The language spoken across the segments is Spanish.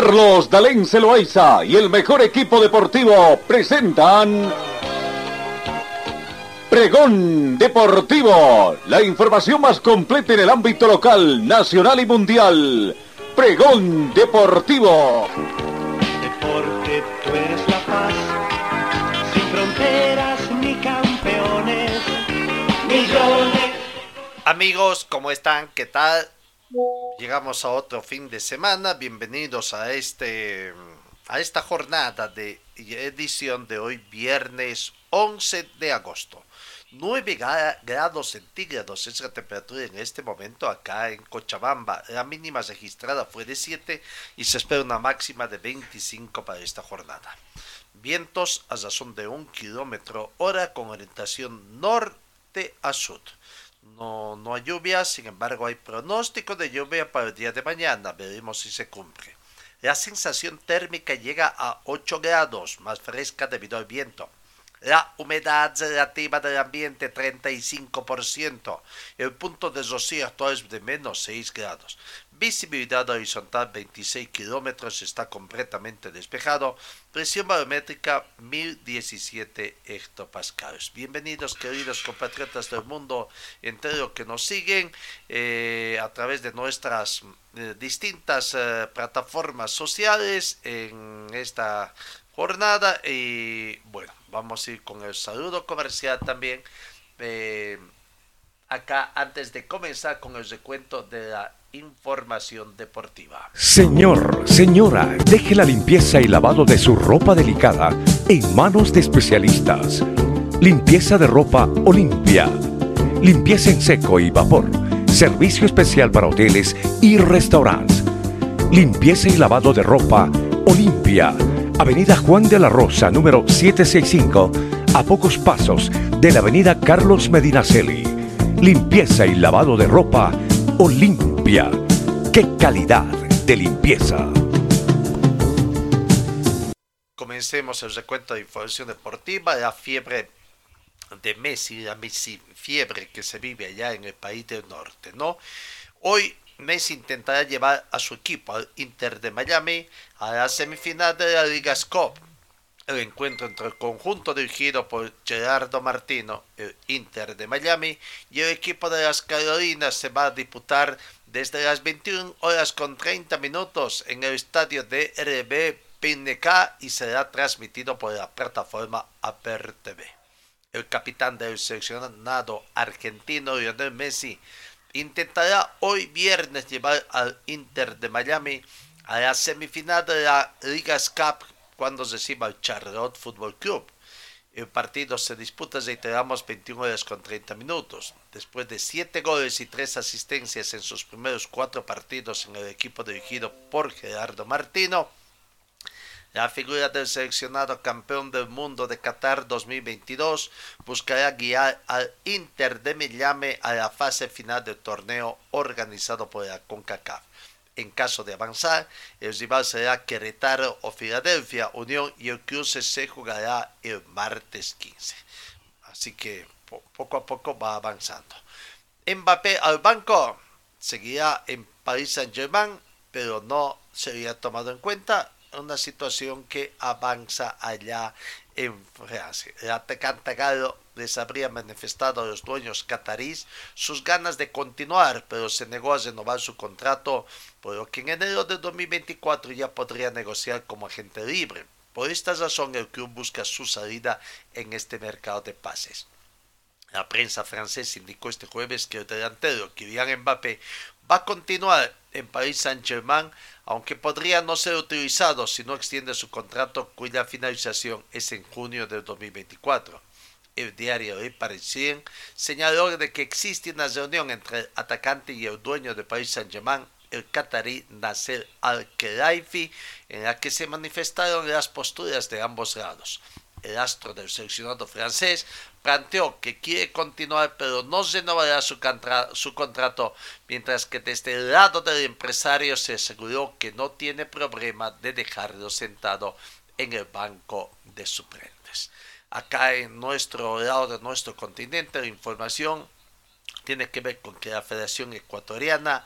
Carlos Dalén Celoaiza y el mejor equipo deportivo presentan Pregón Deportivo, la información más completa en el ámbito local, nacional y mundial. Pregón Deportivo. Deporte, tú eres la paz, sin fronteras ni campeones, millones. Amigos, ¿cómo están? ¿Qué tal? Llegamos a otro fin de semana. Bienvenidos a este a esta jornada de edición de hoy viernes 11 de agosto. 9 grados centígrados es la temperatura en este momento acá en Cochabamba. La mínima registrada fue de 7 y se espera una máxima de 25 para esta jornada. Vientos a razón de 1 kilómetro hora con orientación norte a sur. No, no hay lluvia, sin embargo hay pronóstico de lluvia para el día de mañana. Veremos si se cumple. La sensación térmica llega a 8 grados, más fresca debido al viento. La humedad relativa del ambiente 35%. El punto de rocío actual es de menos 6 grados. Visibilidad horizontal 26 kilómetros, está completamente despejado. Presión barométrica 1017 hectopascales. Bienvenidos queridos compatriotas del mundo entero que nos siguen eh, a través de nuestras eh, distintas eh, plataformas sociales en esta jornada. Y bueno, vamos a ir con el saludo comercial también. acá antes de comenzar con el recuento de la información deportiva. Señor, señora, deje la limpieza y lavado de su ropa delicada en manos de especialistas. Limpieza de ropa Olimpia. Limpieza en seco y vapor. Servicio especial para hoteles y restaurantes. Limpieza y lavado de ropa Olimpia. Avenida Juan de la Rosa, número 765, a pocos pasos de la Avenida Carlos Medinaceli. Limpieza y lavado de ropa Olimpia. ¡Qué calidad de limpieza! Comencemos el recuento de información deportiva. La fiebre de Messi, la Messi fiebre que se vive allá en el país del norte, ¿no? Hoy Messi intentará llevar a su equipo al Inter de Miami a la semifinal de la Liga Cup. El encuentro entre el conjunto dirigido por Gerardo Martino, el Inter de Miami, y el equipo de las Carolinas se va a disputar desde las 21 horas con 30 minutos en el estadio de RB PNK y será transmitido por la plataforma Aper TV. El capitán del seleccionado argentino Lionel Messi intentará hoy viernes llevar al Inter de Miami a la semifinal de la Liga Cup cuando reciba al Charlotte Football Club. El partido se disputa, reiteramos, 21 horas con 30 minutos. Después de 7 goles y 3 asistencias en sus primeros 4 partidos en el equipo dirigido por Gerardo Martino, la figura del seleccionado campeón del mundo de Qatar 2022 buscará guiar al Inter de Miami a la fase final del torneo organizado por la CONCACAF. En caso de avanzar, el rival será Querétaro o Filadelfia Unión y el cruce se jugará el martes 15. Así que poco a poco va avanzando. Mbappé al banco seguirá en Paris Saint-Germain, pero no sería tomado en cuenta una situación que avanza allá en Francia. El atacante galo les habría manifestado a los dueños catarís sus ganas de continuar, pero se negó a renovar su contrato, por lo que en enero de 2024 ya podría negociar como agente libre. Por esta razón el club busca su salida en este mercado de pases. La prensa francesa indicó este jueves que el delantero Kylian Mbappé va a continuar en Paris Saint-Germain, aunque podría no ser utilizado si no extiende su contrato cuya finalización es en junio de 2024. El diario Le Parisien señaló de que existe una reunión entre el atacante y el dueño de Paris Saint-Germain el catarí Nasser Al-Khelaifi, en la que se manifestaron las posturas de ambos lados. El astro del seleccionado francés planteó que quiere continuar pero no renovará su, su contrato, mientras que desde el lado del empresario se aseguró que no tiene problema de dejarlo sentado en el banco de suplentes. Acá en nuestro lado de nuestro continente la información tiene que ver con que la Federación Ecuatoriana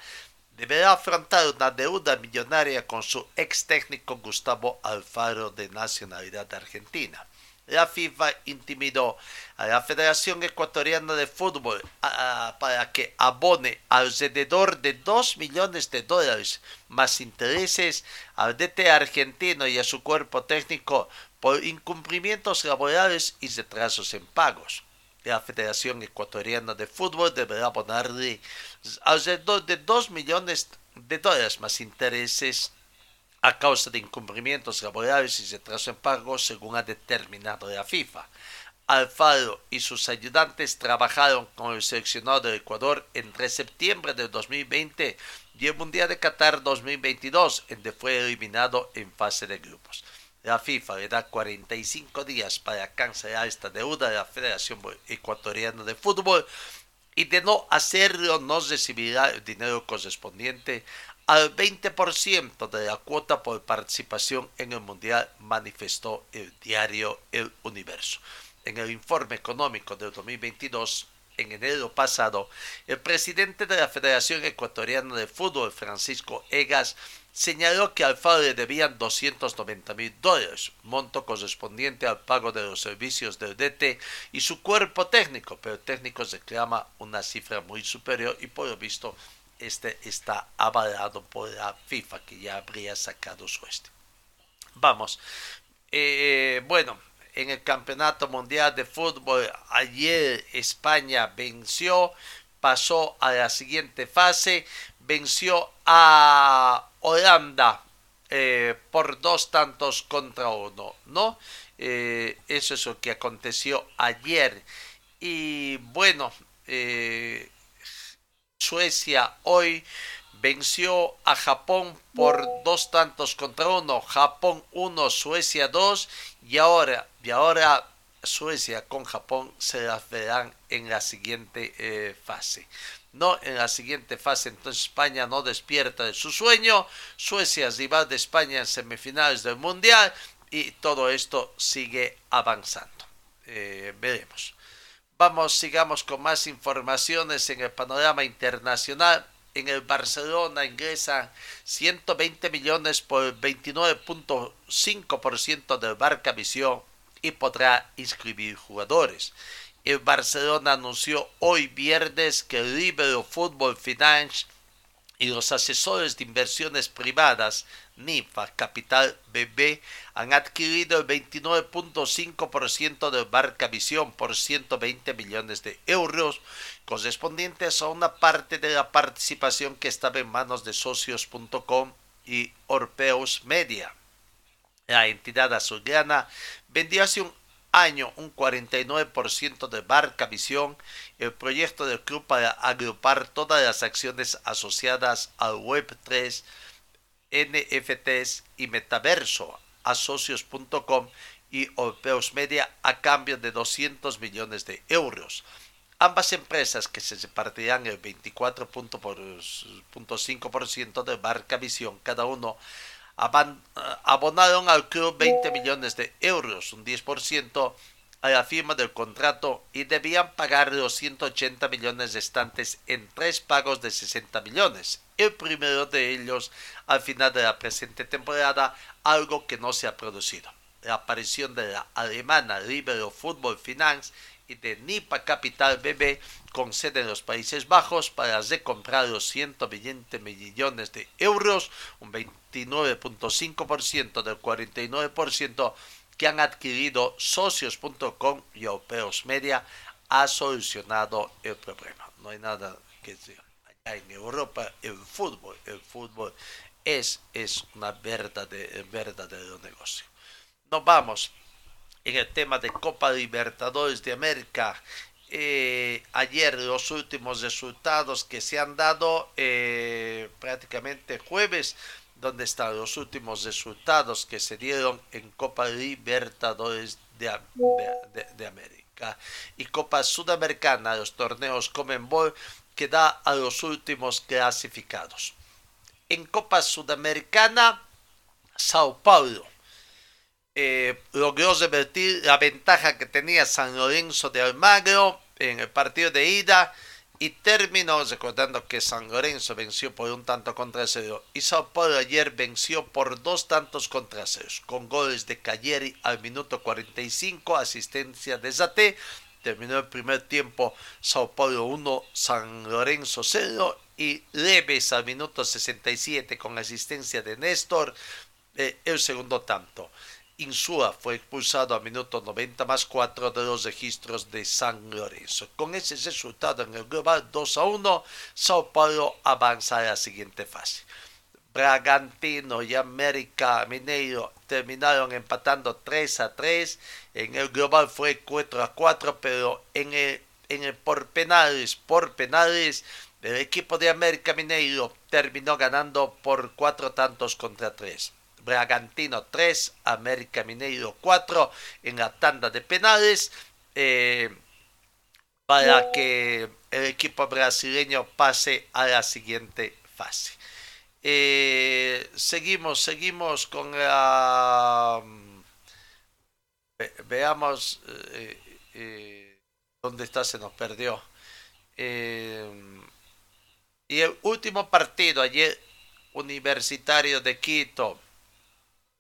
deberá afrontar una deuda millonaria con su ex técnico Gustavo Alfaro de nacionalidad argentina. La FIFA intimidó a la Federación Ecuatoriana de Fútbol para que abone alrededor de 2 millones de dólares más intereses al DT argentino y a su cuerpo técnico por incumplimientos laborales y retrasos en pagos. La Federación Ecuatoriana de Fútbol deberá abonarle alrededor de 2 millones de dólares más intereses a causa de incumplimientos laborales y retraso en pago, según ha determinado la FIFA. Alfaro y sus ayudantes trabajaron con el seleccionado de Ecuador entre septiembre de 2020 y el Mundial de Qatar 2022, donde fue eliminado en fase de grupos. La FIFA le da 45 días para cancelar esta deuda de la Federación Ecuatoriana de Fútbol y de no hacerlo no recibirá el dinero correspondiente al 20% de la cuota por participación en el Mundial, manifestó el diario El Universo. En el informe económico del 2022, en enero pasado, el presidente de la Federación Ecuatoriana de Fútbol, Francisco Egas, señaló que Alfaro le debían 290 mil dólares, monto correspondiente al pago de los servicios del DT y su cuerpo técnico, pero el técnico reclama una cifra muy superior y por lo visto este está avalado por la FIFA que ya habría sacado su este. Vamos, eh, bueno, en el Campeonato Mundial de Fútbol ayer España venció, pasó a la siguiente fase, venció a Holanda eh, por dos tantos contra uno, ¿no? Eh, eso es lo que aconteció ayer. Y bueno, eh, Suecia hoy venció a Japón por dos tantos contra uno. Japón 1, Suecia 2 y ahora, y ahora Suecia con Japón se las verán en la siguiente fase no en la siguiente fase. Entonces España no despierta de su sueño. Suecia es rival de España en semifinales del Mundial y todo esto sigue avanzando. Eh, veremos. Vamos, sigamos con más informaciones en el panorama internacional. En el Barcelona ingresan 120 millones por 29.5% del Barca Visión y podrá inscribir jugadores. El Barcelona anunció hoy viernes que el Libero Football Finance y los asesores de inversiones privadas NIFA Capital BB han adquirido el 29.5% de Barca Visión por 120 millones de euros, correspondientes a una parte de la participación que estaba en manos de socios.com y Orpeus Media. La entidad azulgrana vendió hace un año un 49% de Barca Visión, el proyecto del club para agrupar todas las acciones asociadas al Web3, NFTs y Metaverso a socios.com y Orpeus Media a cambio de 200 millones de euros. Ambas empresas que se repartirán el 24.5% de Barca Visión cada uno abonaron al club 20 millones de euros, un 10% a la firma del contrato y debían pagar los 180 millones restantes en tres pagos de 60 millones. El primero de ellos al final de la presente temporada, algo que no se ha producido. La aparición de la alemana Libero Football Finance y de Nipa Capital BB con sede en los Países Bajos para recomprar los 120 millones de euros, un 29.5% del 49% que han adquirido socios.com y Opeos Media ha solucionado el problema. No hay nada que decir. En Europa el fútbol, el fútbol es, es una verdadero, negocio. Nos vamos en el tema de Copa Libertadores de América eh, ayer los últimos resultados que se han dado eh, prácticamente jueves, donde están los últimos resultados que se dieron en Copa Libertadores de, de, América y Copa Sudamericana, los torneos Comenbol, que da a los últimos clasificados. En Copa Sudamericana, Sao Paulo eh, logró revertir la ventaja que tenía San Lorenzo de Almagro en el partido de ida y terminó recordando que San Lorenzo venció por un tanto contra cero y Sao Paulo ayer venció por dos tantos contra cero con goles de Cayeri al minuto 45 asistencia de Zate terminó el primer tiempo Sao Paulo 1 San Lorenzo 0 y Leves al minuto 67 con asistencia de Néstor eh, el segundo tanto Insúa fue expulsado a minuto 90 más 4 de los registros de San Lorenzo. Con ese resultado en el global 2 a 1, Sao Paulo avanza a la siguiente fase. Bragantino y América Mineiro terminaron empatando 3 a 3. En el global fue 4 a 4, pero en el, en por penales, por penales, el equipo de América Mineiro terminó ganando por 4 tantos contra 3. Bragantino 3, América Mineiro 4 en la tanda de penales eh, para que el equipo brasileño pase a la siguiente fase. Eh, seguimos, seguimos con la... veamos eh, dónde está, se nos perdió. y el último partido ayer, Universitario de Quito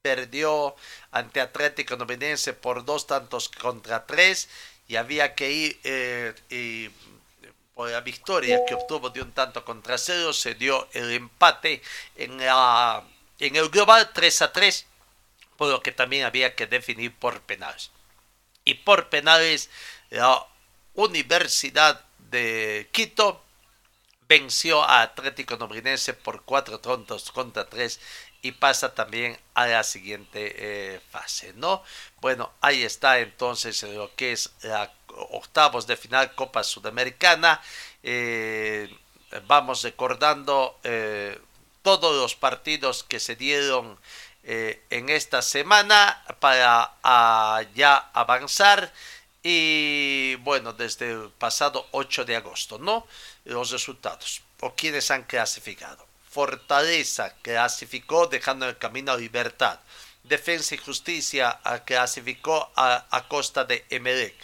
perdió ante Atlético Novenense por dos tantos contra tres y había que ir eh, y por la victoria que obtuvo de un tanto contra cero se dio el empate en, la, en el global 3 a 3 por lo que también había que definir por penales. Y por penales la Universidad de Quito venció a Atlético Nobrinense por cuatro tontos contra tres y pasa también a la siguiente eh, fase, ¿no? Bueno, ahí está entonces lo que es la octavos de final Copa Sudamericana. Eh, vamos recordando eh, todos los partidos que se dieron en esta semana para ah, ya avanzar y bueno, desde el pasado 8 de agosto, ¿no? Los resultados o quienes han clasificado. Fortaleza clasificó dejando el camino a Libertad. Defensa y Justicia clasificó a, costa de Emelec.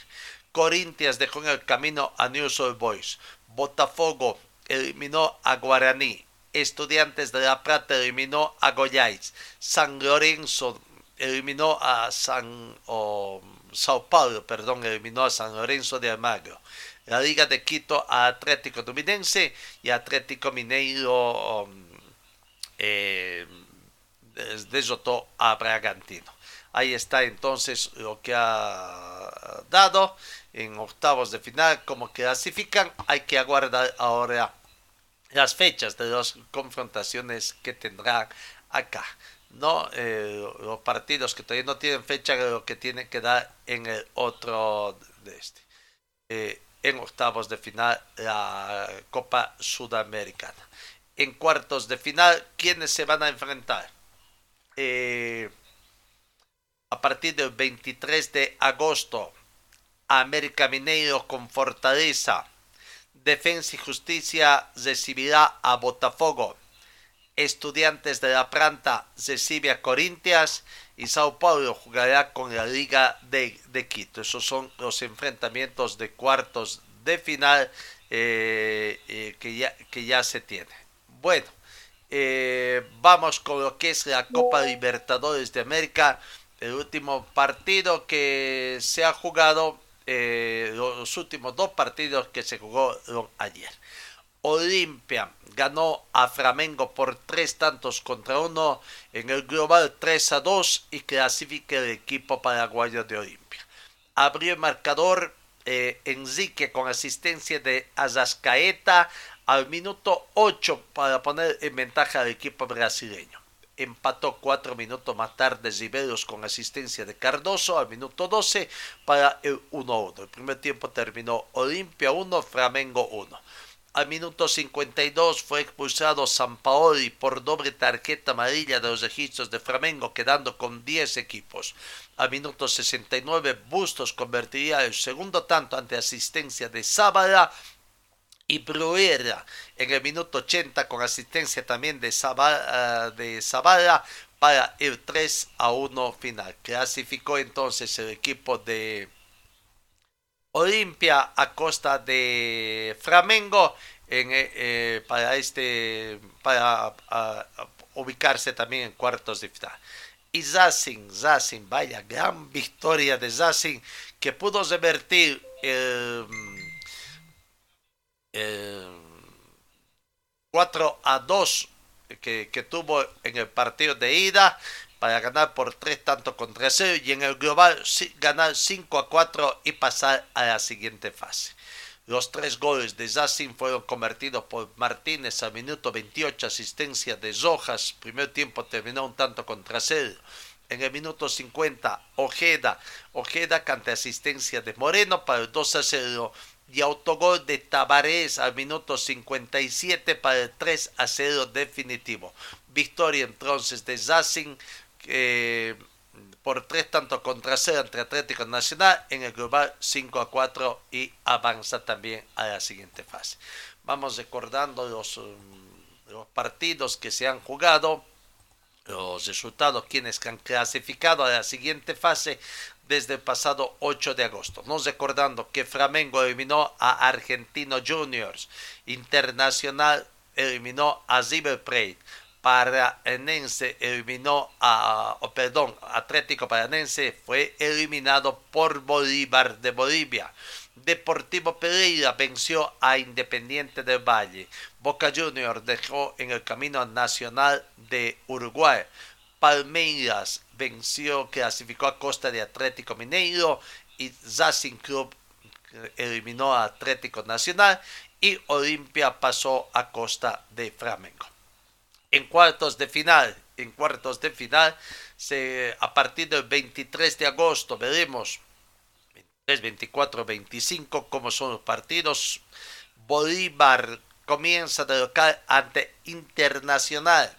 Corintias dejó en el camino a News Old Boys. Botafogo eliminó a Guaraní. Estudiantes de La Plata eliminó a Goyais. San Lorenzo eliminó a San Sao Paulo, perdón, eliminó a San Lorenzo de Almagro la Liga de Quito a Atlético Dominense y Atlético Mineiro um, eh, a Bragantino. Ahí está entonces lo que ha dado en octavos de final, como clasifican. Hay que aguardar ahora las fechas de las confrontaciones que tendrán acá. No, eh, los partidos que todavía no tienen fecha, lo que tienen que dar en el otro de este. Eh, en octavos de final la Copa Sudamericana. En cuartos de final, ¿quiénes se van a enfrentar? Eh, a partir del 23 de agosto, América Mineiro con Fortaleza. Defensa y Justicia recibirá a Botafogo. Estudiantes de La Planta recibe a Corintias y Sao Paulo jugará con la Liga de, Quito. Esos son los enfrentamientos de cuartos de final eh, eh, que, ya, que ya se tiene. Bueno, eh, vamos con lo que es la Copa Libertadores de América. El último partido que se ha jugado, los últimos dos partidos que se jugó ayer. Olimpia ganó a Flamengo por tres tantos contra uno en el global 3 a 2 y clasifica el equipo paraguayo de Olimpia. Abrió el marcador eh, Enrique con asistencia de Azascaeta al minuto 8 para poner en ventaja al equipo brasileño. empató cuatro minutos más tarde Riveros con asistencia de Cardoso al minuto 12 para el 1-1. El primer tiempo terminó Olimpia 1, Flamengo 1. Al minuto 52 fue expulsado Sampaoli por doble tarjeta amarilla de los registros de Flamengo, quedando con 10 equipos. Al minuto 69 Bustos convertiría el segundo tanto ante asistencia de Sábala y Bruera en el minuto 80 con asistencia también de Zabala, de para el 3 a 1 final. Clasificó entonces el equipo de Olimpia a costa de Flamengo en, eh, eh, para este para ubicarse también en cuartos de final. Y Zacin, Zacin, vaya gran victoria de Zacin que pudo revertir el, 4 a 2 que, que tuvo en el partido de ida para ganar por 3 tanto contra 0 y en el global ganar 5 a 4 y pasar a la siguiente fase. Los tres goles de Zassin fueron convertidos por Martínez a minuto 28, asistencia de Rojas. Primer tiempo terminó un tanto contra 0. En el minuto 50, Ojeda. Ojeda canta asistencia de Moreno para el 2 a 0 y autogol de Tabarés al minuto 57 para el 3 a 0 definitivo. Victoria entonces de Zassin por tres tanto contra cero entre Atlético Nacional en el global 5 a 4 y avanza también a la siguiente fase. Vamos recordando los, mm, los partidos que se han jugado, los resultados, quienes han clasificado a la siguiente fase desde el pasado 8 de agosto. Nos recordando que Flamengo eliminó a Argentino Juniors, Internacional eliminó a River Plate, Paranense eliminó a, perdón, Atlético Paranense fue eliminado por Bolívar de Bolivia. Deportivo Pereira venció a Independiente del Valle. Boca Juniors dejó en el camino nacional de Uruguay. Palmeiras venció, clasificó a costa de Atlético Mineiro y Racing Club eliminó a Atlético Nacional y Olimpia pasó a costa de Flamengo en cuartos de final. En cuartos de final, se, a partir del 23 de agosto, veremos 23, 24, 25 cómo son los partidos. Bolívar comienza de local ante Internacional.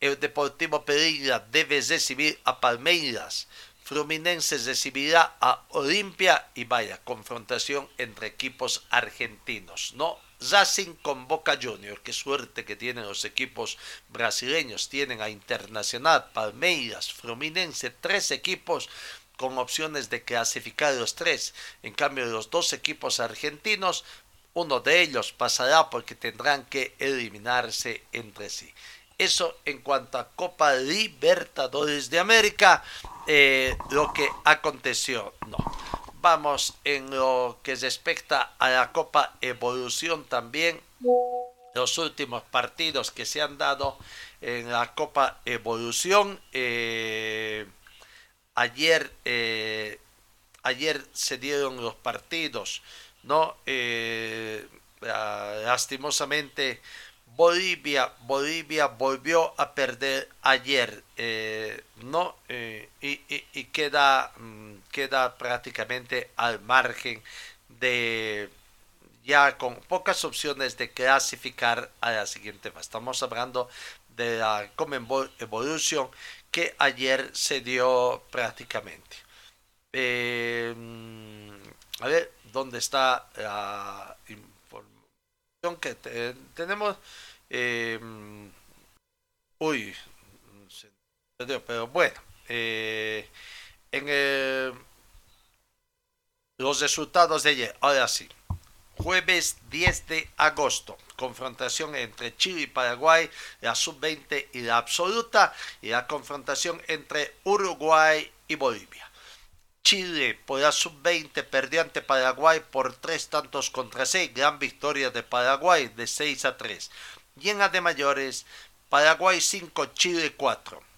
El Deportivo Pereira debe recibir a Palmeiras. Fluminense recibirá a Olimpia y vaya, confrontación entre equipos argentinos. No Racing con Boca Junior. Qué suerte que tienen los equipos brasileños. Tienen a Internacional, Palmeiras, Fluminense, tres equipos con opciones de clasificar los tres. En cambio, los dos equipos argentinos, uno de ellos pasará porque tendrán que eliminarse entre sí. Eso en cuanto a Copa Libertadores de América, eh, lo que aconteció, no. Vamos en lo que respecta a la Copa Evolución también. Los últimos partidos que se han dado en la Copa Evolución. Eh, ayer, eh, ayer se dieron los partidos, ¿no? Eh, lastimosamente Bolivia, Bolivia volvió a perder ayer, ¿no? Y, queda, mm, queda prácticamente al margen de ya con pocas opciones de clasificar a la siguiente fase. Estamos hablando de la Common Evolution que ayer se dio prácticamente. Eh, a ver, ¿dónde está la que tenemos. Eh, uy, pero bueno, eh, en los resultados de ayer, ahora sí. Jueves 10 de agosto, confrontación entre Chile y Paraguay, la sub-20 y la absoluta, y la confrontación entre Uruguay y Bolivia. Chile por la sub-20 perdió ante Paraguay por tres tantos contra seis. Gran victoria de Paraguay de 6 a 3. Y en la de mayores, Paraguay 5, Chile 4.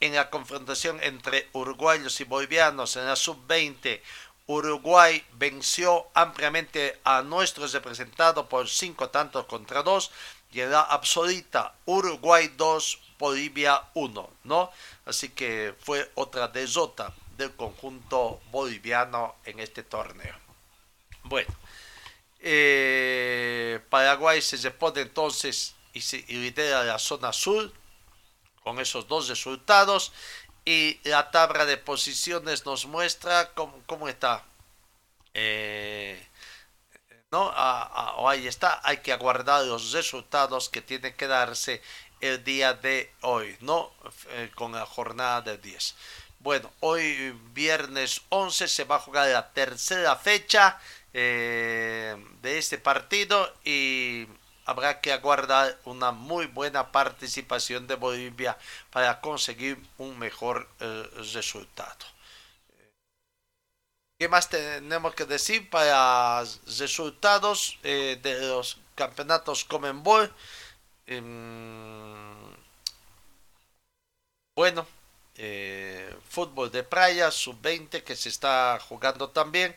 En la confrontación entre uruguayos y bolivianos en la sub-20, Uruguay venció ampliamente a nuestros representados por cinco tantos contra dos y en la absoluta Uruguay 2, Bolivia 1, ¿no? Así que fue otra desota del conjunto boliviano en este torneo. Bueno, eh, Paraguay se repone entonces y, se, lidera la zona sur con esos dos resultados y la tabla de posiciones nos muestra cómo, está. Eh, ¿no? ahí está, hay que aguardar los resultados que tienen que darse el día de hoy, ¿no? Eh, con la jornada de 10. Bueno, hoy viernes 11 se va a jugar la tercera fecha eh, de este partido y habrá que aguardar una muy buena participación de Bolivia para conseguir un mejor eh, resultado. ¿Qué más tenemos que decir para resultados eh, de los campeonatos Comenbol? Em, bueno, eh, fútbol de playa, sub-20 que se está jugando también.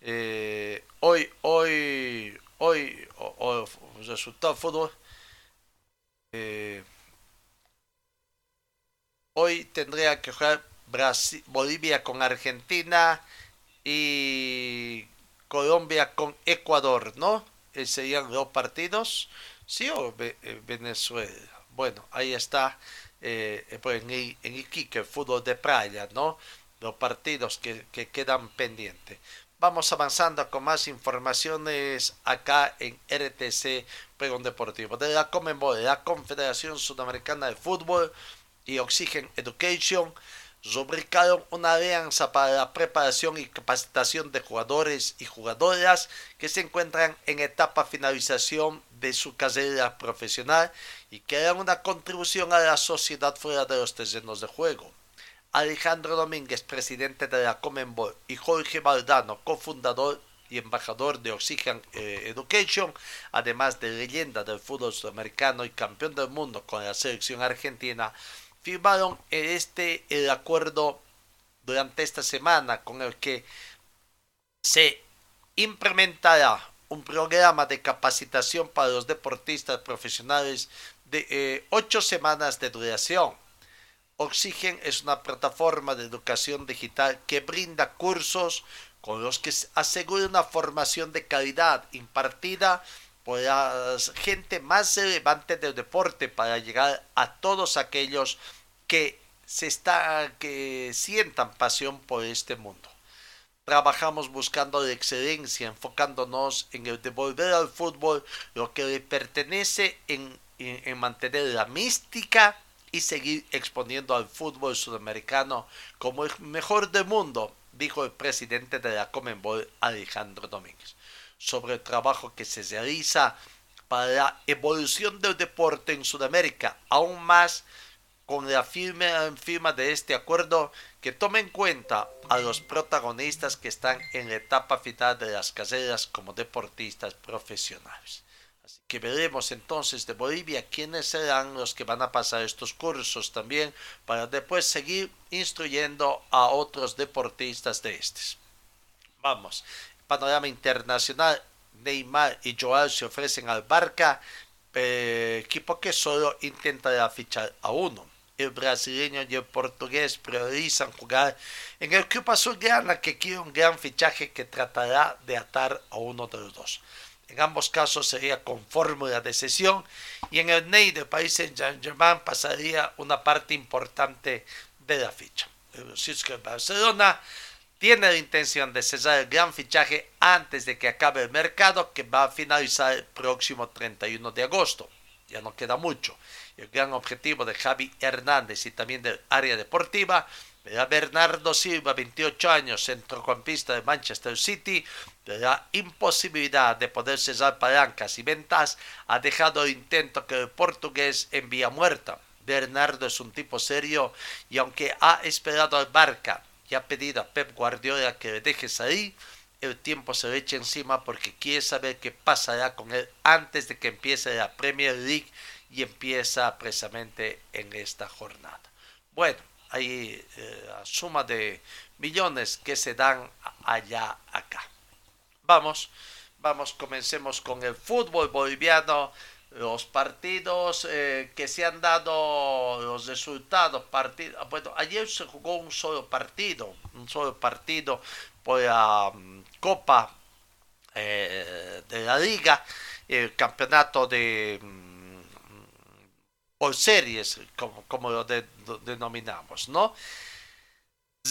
Eh, hoy, hoy, hoy, o, resultado fútbol. hoy tendría que jugar Bolivia con Argentina y Colombia con Ecuador, ¿no? Eh, serían dos partidos, ¿sí? O eh, Venezuela. Bueno, ahí está eh, pues en, en Iquique, fútbol de playa, ¿no? Los partidos que, que quedan pendientes. Vamos avanzando con más informaciones acá en RTC Pregón Deportivo. De la Comenbol, la Confederación Sudamericana de Fútbol y Oxygen Education rubricaron una alianza para la preparación y capacitación de jugadores y jugadoras que se encuentran en etapa finalización de su carrera profesional y que harán una contribución a la sociedad fuera de los terrenos de juego. Alejandro Domínguez, presidente de la Comenbol, y Jorge Valdano, cofundador y embajador de Oxygen eh, Education, además de leyenda del fútbol sudamericano y campeón del mundo con la selección argentina, firmaron este el acuerdo durante esta semana con el que se implementará un programa de capacitación para los deportistas profesionales de eh, ocho semanas de duración. Oxygen es una plataforma de educación digital que brinda cursos con los que asegura una formación de calidad impartida por la gente más relevante del deporte para llegar a todos aquellos que se que sientan pasión por este mundo. Trabajamos buscando la excelencia, enfocándonos en el devolver al fútbol lo que le pertenece en, en, mantener la mística y seguir exponiendo al fútbol sudamericano como el mejor del mundo, dijo el presidente de la Comenbol Alejandro Domínguez, sobre el trabajo que se realiza para la evolución del deporte en Sudamérica, aún más con la firma, de este acuerdo que tome en cuenta a los protagonistas que están en la etapa final de las carreras como deportistas profesionales. Así que veremos entonces de Bolivia quiénes serán los que van a pasar estos cursos también para después seguir instruyendo a otros deportistas de estos. Vamos, panorama internacional, Neymar y Joao se ofrecen al Barca, eh, equipo que solo intenta fichar a uno el brasileño y el portugués priorizan jugar en el club azulgrana que quiere un gran fichaje que tratará de atar a uno de los dos. En ambos casos sería con fórmula de sesión y en el Ney de País Saint-Germain pasaría una parte importante de la ficha. El Barcelona tiene la intención de cesar el gran fichaje antes de que acabe el mercado que va a finalizar el próximo 31 de agosto. Ya no queda mucho el gran objetivo de Javi Hernández y también del área deportiva era Bernardo Silva, 28 años, centrocampista de Manchester City, de la imposibilidad de poder cesar palancas y ventas, ha dejado el intento que el portugués envía muerta. Bernardo es un tipo serio y aunque ha esperado al Barca y ha pedido a Pep Guardiola que le deje salir, el tiempo se le echa encima porque quiere saber qué pasará con él antes de que empiece la Premier League y empieza precisamente en esta jornada. Bueno, hay eh, suma de millones que se dan allá acá. Vamos, vamos, comencemos con el fútbol boliviano los partidos eh, que se han dado, los resultados, partido, bueno, ayer se jugó un solo partido, un solo partido por la mm, Copa eh, de la Liga, el campeonato de por series, como, como lo, denominamos, ¿no?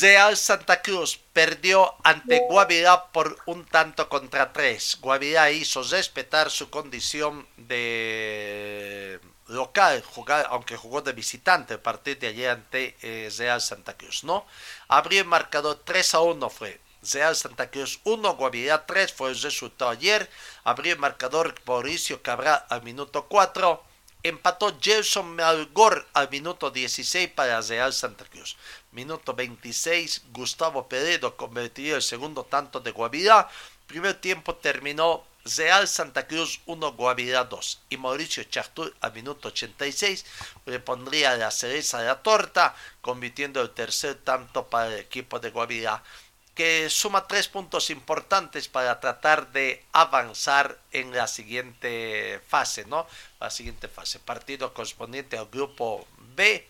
Real Santa Cruz perdió ante Guavirá por un tanto contra tres. Guavirá hizo respetar su condición de local, jugar, aunque jugó de visitante a partir de ayer ante eh, Real Santa Cruz, ¿no? Abrió el marcador 3 a 1 fue. Real Santa Cruz 1, Guavirá 3 fue el resultado ayer. Abrió el marcador Mauricio Cabral al minuto 4 empató Gelson Malgor al minuto 16 para Real Santa Cruz. Minuto 26, Gustavo Peredo convertiría el segundo tanto de Guavirá. Primer tiempo terminó Real Santa Cruz 1, Guavirá 2. Y Mauricio Chartur al minuto 86 le pondría la cereza de la torta, convirtiendo el tercer tanto para el equipo de Guavirá que suma tres puntos importantes para tratar de avanzar en la siguiente fase, ¿no? La siguiente fase, partido correspondiente al grupo B.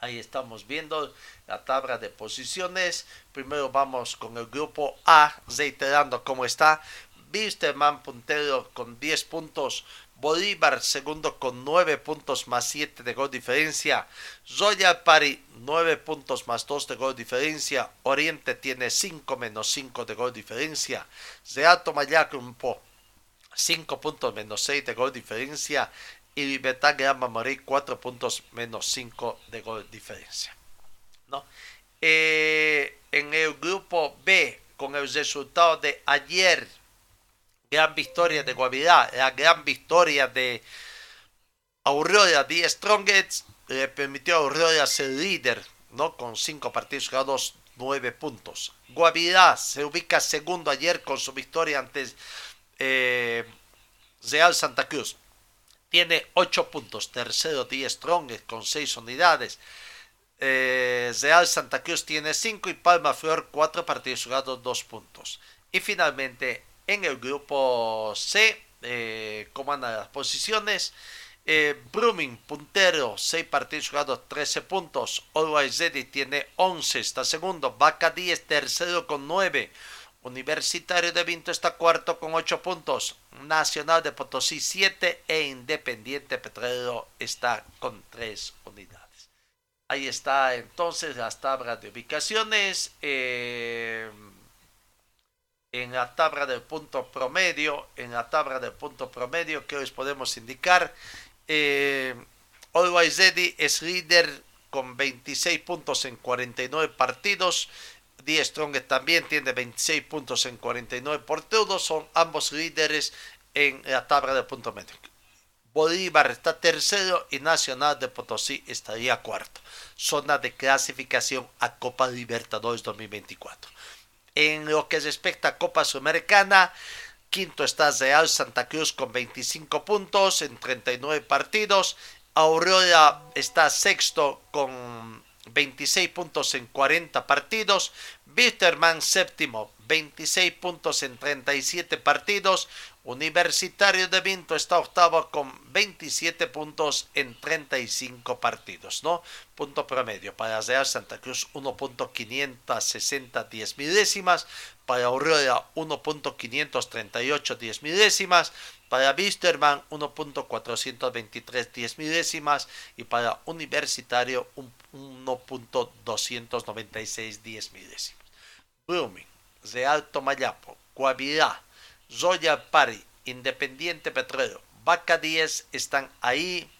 Ahí estamos viendo la tabla de posiciones. Primero vamos con el grupo A, reiterando cómo está. Bisterman puntero con 10 puntos, Bolívar segundo con 9 puntos más 7 de gol diferencia. Royal Pari 9 puntos más 2 de gol diferencia. Oriente tiene 5 menos 5 de gol diferencia. Real Tomayacumpo 5 puntos menos 6 de gol diferencia. Y Libertad Grama Morí 4 puntos menos 5 de gol diferencia. Eh, en el grupo B, con el resultado de ayer gran victoria de Guavirá, la gran victoria de Aurora de Strongest le permitió a Aurora ser líder, ¿no? Con cinco partidos jugados, nueve puntos. Guavirá se ubica segundo ayer con su victoria ante eh, Real Santa Cruz. Tiene ocho puntos. Tercero, Die Strongest con seis unidades. Eh, Real Santa Cruz tiene cinco y Palma Flor cuatro partidos jugados, dos puntos. Y finalmente en el grupo C, eh, comanda las posiciones. Eh, Brumming, puntero, 6 partidos jugados, 13 puntos. Always Ready tiene 11, está segundo. Vaca 10, tercero con 9. Universitario de Vinto está cuarto con 8 puntos. Nacional de Potosí 7 e Independiente Petrolero está con 3 unidades. Ahí está entonces las tablas de ubicaciones. Eh, en la tabla del punto promedio, en la tabla del punto promedio que les podemos indicar, eh, Always Ready es líder con 26 puntos en 49 partidos. Die Strong también tiene 26 puntos en 49 partidos. Son ambos líderes en la tabla del punto medio. Bolívar está tercero y Nacional de Potosí estaría cuarto. Zona de clasificación a Copa Libertadores 2024. En lo que respecta a Copa Sudamericana, quinto está Real Santa Cruz con 25 puntos en 39 partidos. Aurora está sexto con 26 puntos en 40 partidos. Bitterman séptimo, 26 puntos en 37 partidos. Universitario de Vinto está octavo con 27 puntos en 35 partidos, ¿no? Punto promedio. Para Real Santa Cruz 1.560 10 milésimas. Para Aurora 1.538 10 milésimas. Para Bisterman 1.423 10 milésimas. Y para Universitario 1.296 10 milésimas. Blooming, Real Tomayapo, Guavirá, Royal Party, Independiente Petróleo, Vaca 10 están ahí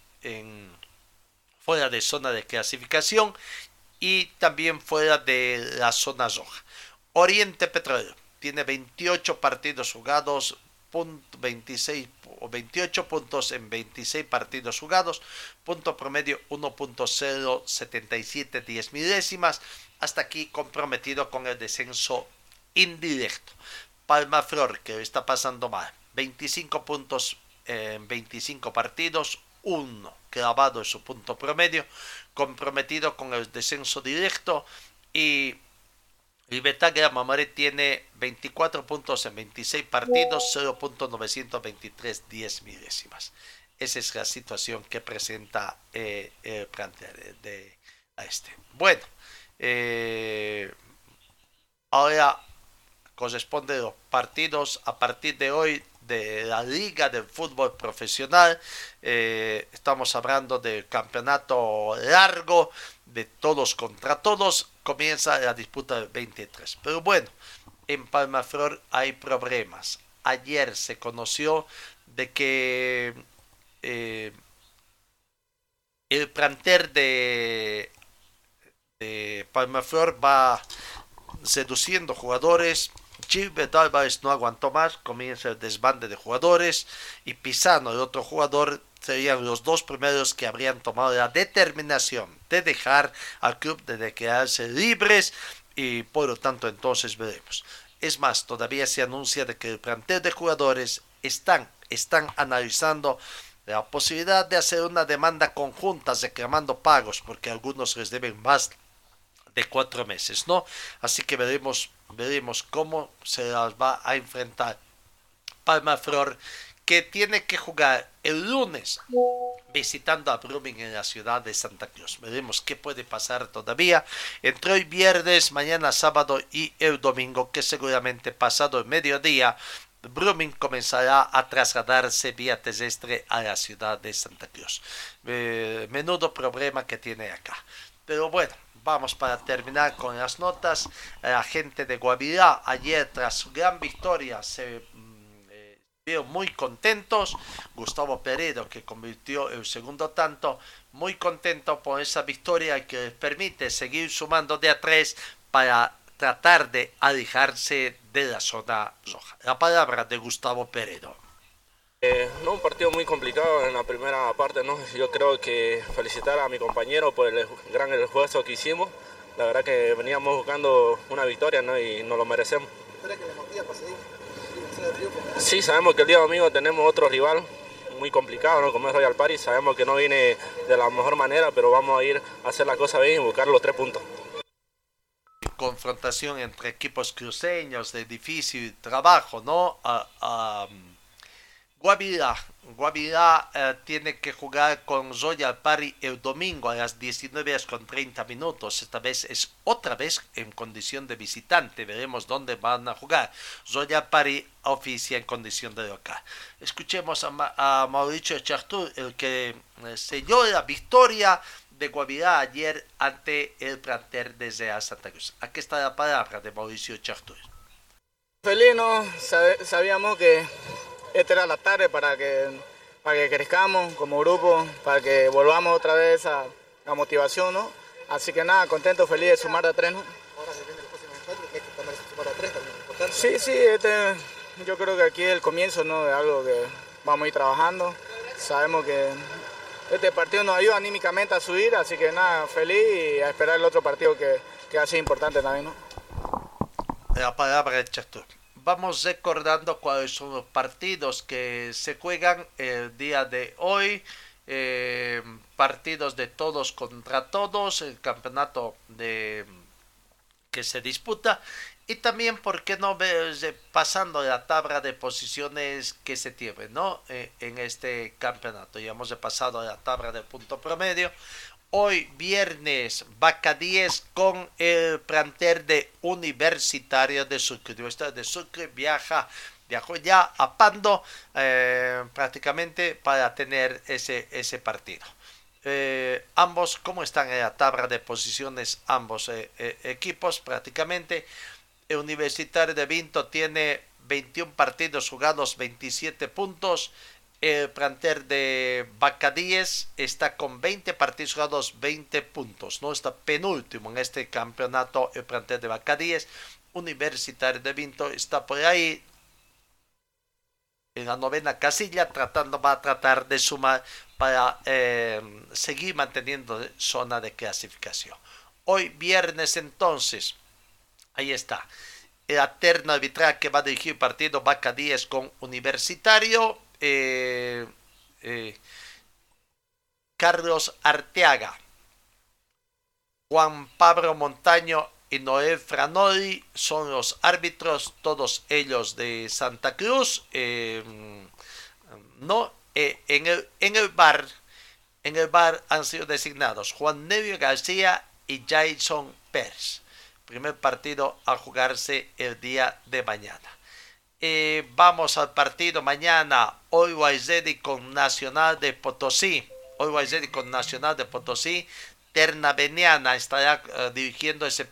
fuera de zona de clasificación y también fuera de la zona roja. Oriente Petróleo tiene 28 partidos jugados, 26 o 28 puntos en 26 partidos jugados, punto promedio 1.077 10 milésimas, hasta aquí comprometido con el descenso indirecto. Palma Flor, que está pasando mal. 25 puntos en 25 partidos, uno clavado en su punto promedio, comprometido con el descenso directo y Libertad Mamare tiene 24 puntos en 26 partidos, 0.923 10 milésimas. Esa es la situación que presenta el plantel de, este. Bueno, ahora corresponde los partidos a partir de hoy de la Liga del Fútbol Profesional. Eh, estamos hablando del campeonato largo de todos contra todos. Comienza la disputa del 23. Pero bueno, en Palmaflor hay problemas. Ayer se conoció de que eh, el planter de, de Palmaflor va seduciendo jugadores Gilbert Álvarez no aguantó más, comienza el desbande de jugadores y Pisano, el otro jugador, serían los dos primeros que habrían tomado la determinación de dejar al club, de quedarse libres y por lo tanto entonces veremos. Es más, todavía se anuncia de que el plantel de jugadores están, están analizando la posibilidad de hacer una demanda conjunta reclamando pagos porque algunos les deben más de cuatro meses, ¿no? Así que veremos, veremos cómo se las va a enfrentar Palma Flor, que tiene que jugar el lunes visitando a Brumming en la ciudad de Santa Cruz. Veremos qué puede pasar todavía entre hoy viernes, mañana sábado y el domingo, que seguramente pasado el mediodía Brumming comenzará a trasladarse vía terrestre a la ciudad de Santa Cruz. Eh, menudo problema que tiene acá. Pero bueno, vamos para terminar con las notas. La gente de Guavirá ayer tras su gran victoria se mm, eh, vieron muy contentos. Gustavo Peredo que convirtió el segundo tanto, muy contento por esa victoria que les permite seguir sumando de a tres para tratar de alejarse de la zona roja. La palabra de Gustavo Peredo. Eh, no, un partido muy complicado en la primera parte, ¿no? Yo creo que felicitar a mi compañero por el gran esfuerzo que hicimos. La verdad que veníamos buscando una victoria, ¿no? Y nos lo merecemos. Sí, sabemos que el día domingo tenemos otro rival muy complicado, ¿no? Como es Royal Paris. Sabemos que no viene de la mejor manera, pero vamos a ir a hacer la cosa bien y buscar los tres puntos confrontación entre equipos cruceños de difícil trabajo, ¿no? Guavirá. Guavirá eh, tiene que jugar con Royal Party el domingo a las 19 con 30 minutos. Esta vez es otra vez en condición de visitante. Veremos dónde van a jugar. Royal Party oficia en condición de local. Escuchemos a, Mauricio Chartur, el que eh, selló la victoria de Guavirá ayer ante el planter desde Santa Cruz. Aquí está la palabra de Mauricio Chartur. Felino, sabíamos que esta era la tarde para que, para que crezcamos como grupo, para que volvamos otra vez a la motivación, ¿no? Así que nada, contento, feliz de sumar a tres, ¿no? Ahora se viene el próximo encuentro, que hay que sumar a tres también, importante. Sí, sí, este, yo creo que aquí es el comienzo, ¿no? De algo que vamos a ir trabajando. Sabemos que este partido nos ayuda anímicamente a subir, así que nada, feliz y a esperar el otro partido que, que va importante también, ¿no? La palabra de Chastur vamos recordando cuáles son los partidos que se juegan el día de hoy. Eh, partidos de todos contra todos, el campeonato que se disputa y también, ¿por qué no ver pasando la tabla de posiciones que se tiene ¿no? Eh, en este campeonato? Ya hemos pasado la tabla de punto promedio. Hoy viernes, 10 con el plantel de Universitario de Sucre. Universitario de Sucre viaja, viajó ya a Pando eh, prácticamente para tener ese, ese partido. Eh, ambos, ¿cómo están en la tabla de posiciones? Ambos eh, equipos prácticamente. Universitario de Vinto tiene 21 partidos jugados, 27 puntos. El planter de Bacadíes está con 20 partidos jugados, 20 puntos. No está penúltimo en este campeonato el planter de Bacadíes. Universitario de Vinto está por ahí en la novena casilla, tratando, va a tratar de sumar para eh, seguir manteniendo zona de clasificación. Hoy viernes entonces, ahí está, el terna arbitral que va a dirigir partido Bacadíes con Universitario eh, eh, Carlos Arteaga, Juan Pablo Montaño y Noel Franoli son los árbitros, todos ellos de Santa Cruz. Eh, no, eh, en, el, en el bar, en el bar han sido designados Juan Nevio García y Jason Pérez. Primer partido a jugarse el día de mañana. Eh, vamos al partido mañana. Hoy Guayzedi con Nacional de Potosí. Hoy Guayzedi con Nacional de Potosí. Terna Beniana estará eh, dirigiendo ese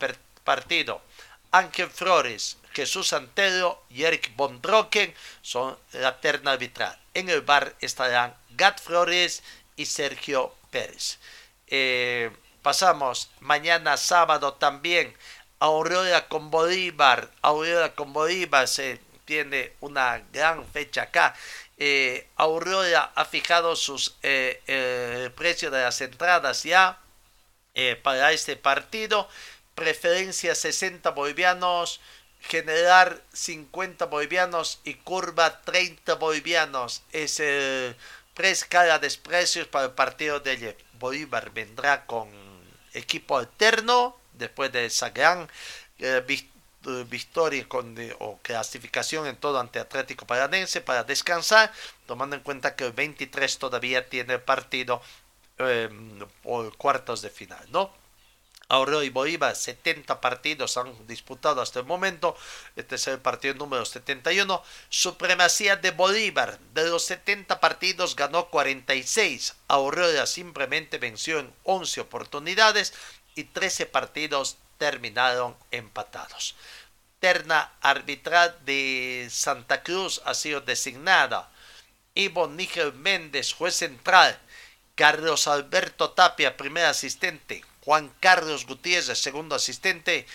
partido. Ángel Flores, Jesús Antero y Eric Bondroken son la terna arbitral. En el bar estarán Gat Flores y Sergio Pérez. Eh, pasamos mañana sábado también Aurora con Bolívar. Aurora con Bolívar se tiene una gran fecha acá. Eh, Aurora ha fijado sus eh, el precio de las entradas ya eh, para este partido. Preferencia 60 bolivianos, generar 50 bolivianos y curva 30 bolivianos. Es el de precios para el partido de. Bolívar vendrá con equipo alterno después de esa gran eh, eh, victoria con, o clasificación en todo ante Atlético Paranense para descansar, tomando en cuenta que el 23 todavía tiene partido em, por cuartos de final, ¿no? Aurora y Bolívar, 70 partidos han disputado hasta el momento. Este es el partido número 71. Supremacía de Bolívar. De los 70 partidos ganó 46. Aurora simplemente venció en 11 oportunidades y 13 partidos terminaron empatados. Terna arbitral de Santa Cruz ha sido designada. Ivo Nígel Méndez, juez central. Carlos Alberto Tapia, primer asistente. Juan Carlos Gutiérrez, segundo asistente.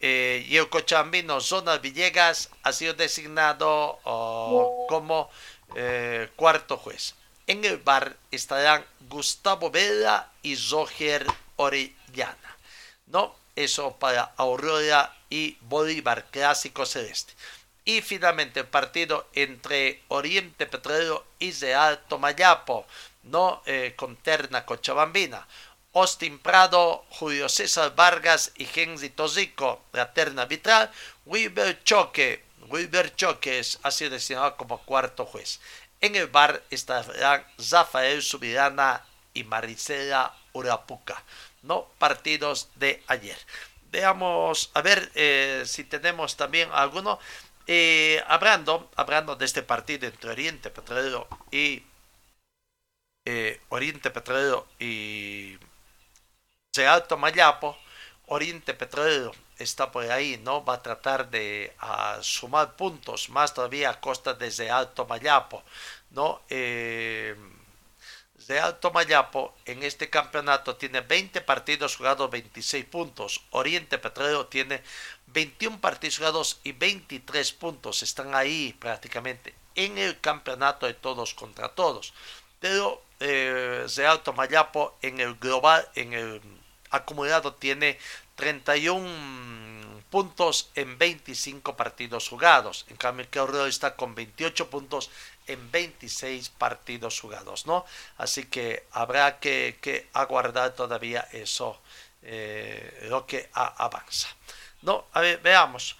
Eh, y el Cochambino Zona Villegas ha sido designado oh, como eh, cuarto juez. En el bar estarán Gustavo Vela y Roger Orellana. ¿No? Eso para Aurora y Bolívar, clásico celeste. Y finalmente el partido entre Oriente Petrolero y Real Tomayapo, ¿no? Eh, con terna Cochabambina. Austin Prado, Julio César Vargas y Henry Tozico, la terna arbitral. Wilber Choque, Wilber Choque ha sido designado como cuarto juez. En el bar estarán Rafael Subirana y Maricela Urapuca no partidos de ayer. Veamos, a ver eh, si tenemos también alguno. Eh, hablando, hablando de este partido entre Oriente Petrolero y eh, Oriente Petrolero y Alto Mayapo, Oriente Petrolero está por ahí, ¿no? Va a tratar de sumar puntos, más todavía a costa de Alto Mayapo, ¿no? De Alto Mayapo en este campeonato tiene 20 partidos jugados, 26 puntos. Oriente Petrolero tiene 21 partidos jugados y 23 puntos. Están ahí prácticamente en el campeonato de todos contra todos. Pero eh, de Alto Mayapo en el global, en el acumulado tiene 31 puntos en 25 partidos jugados. En cambio, el está con 28 puntos en 26 partidos jugados, ¿no? Así que habrá que, aguardar todavía eso, eh, lo que avanza. No, a ver, veamos.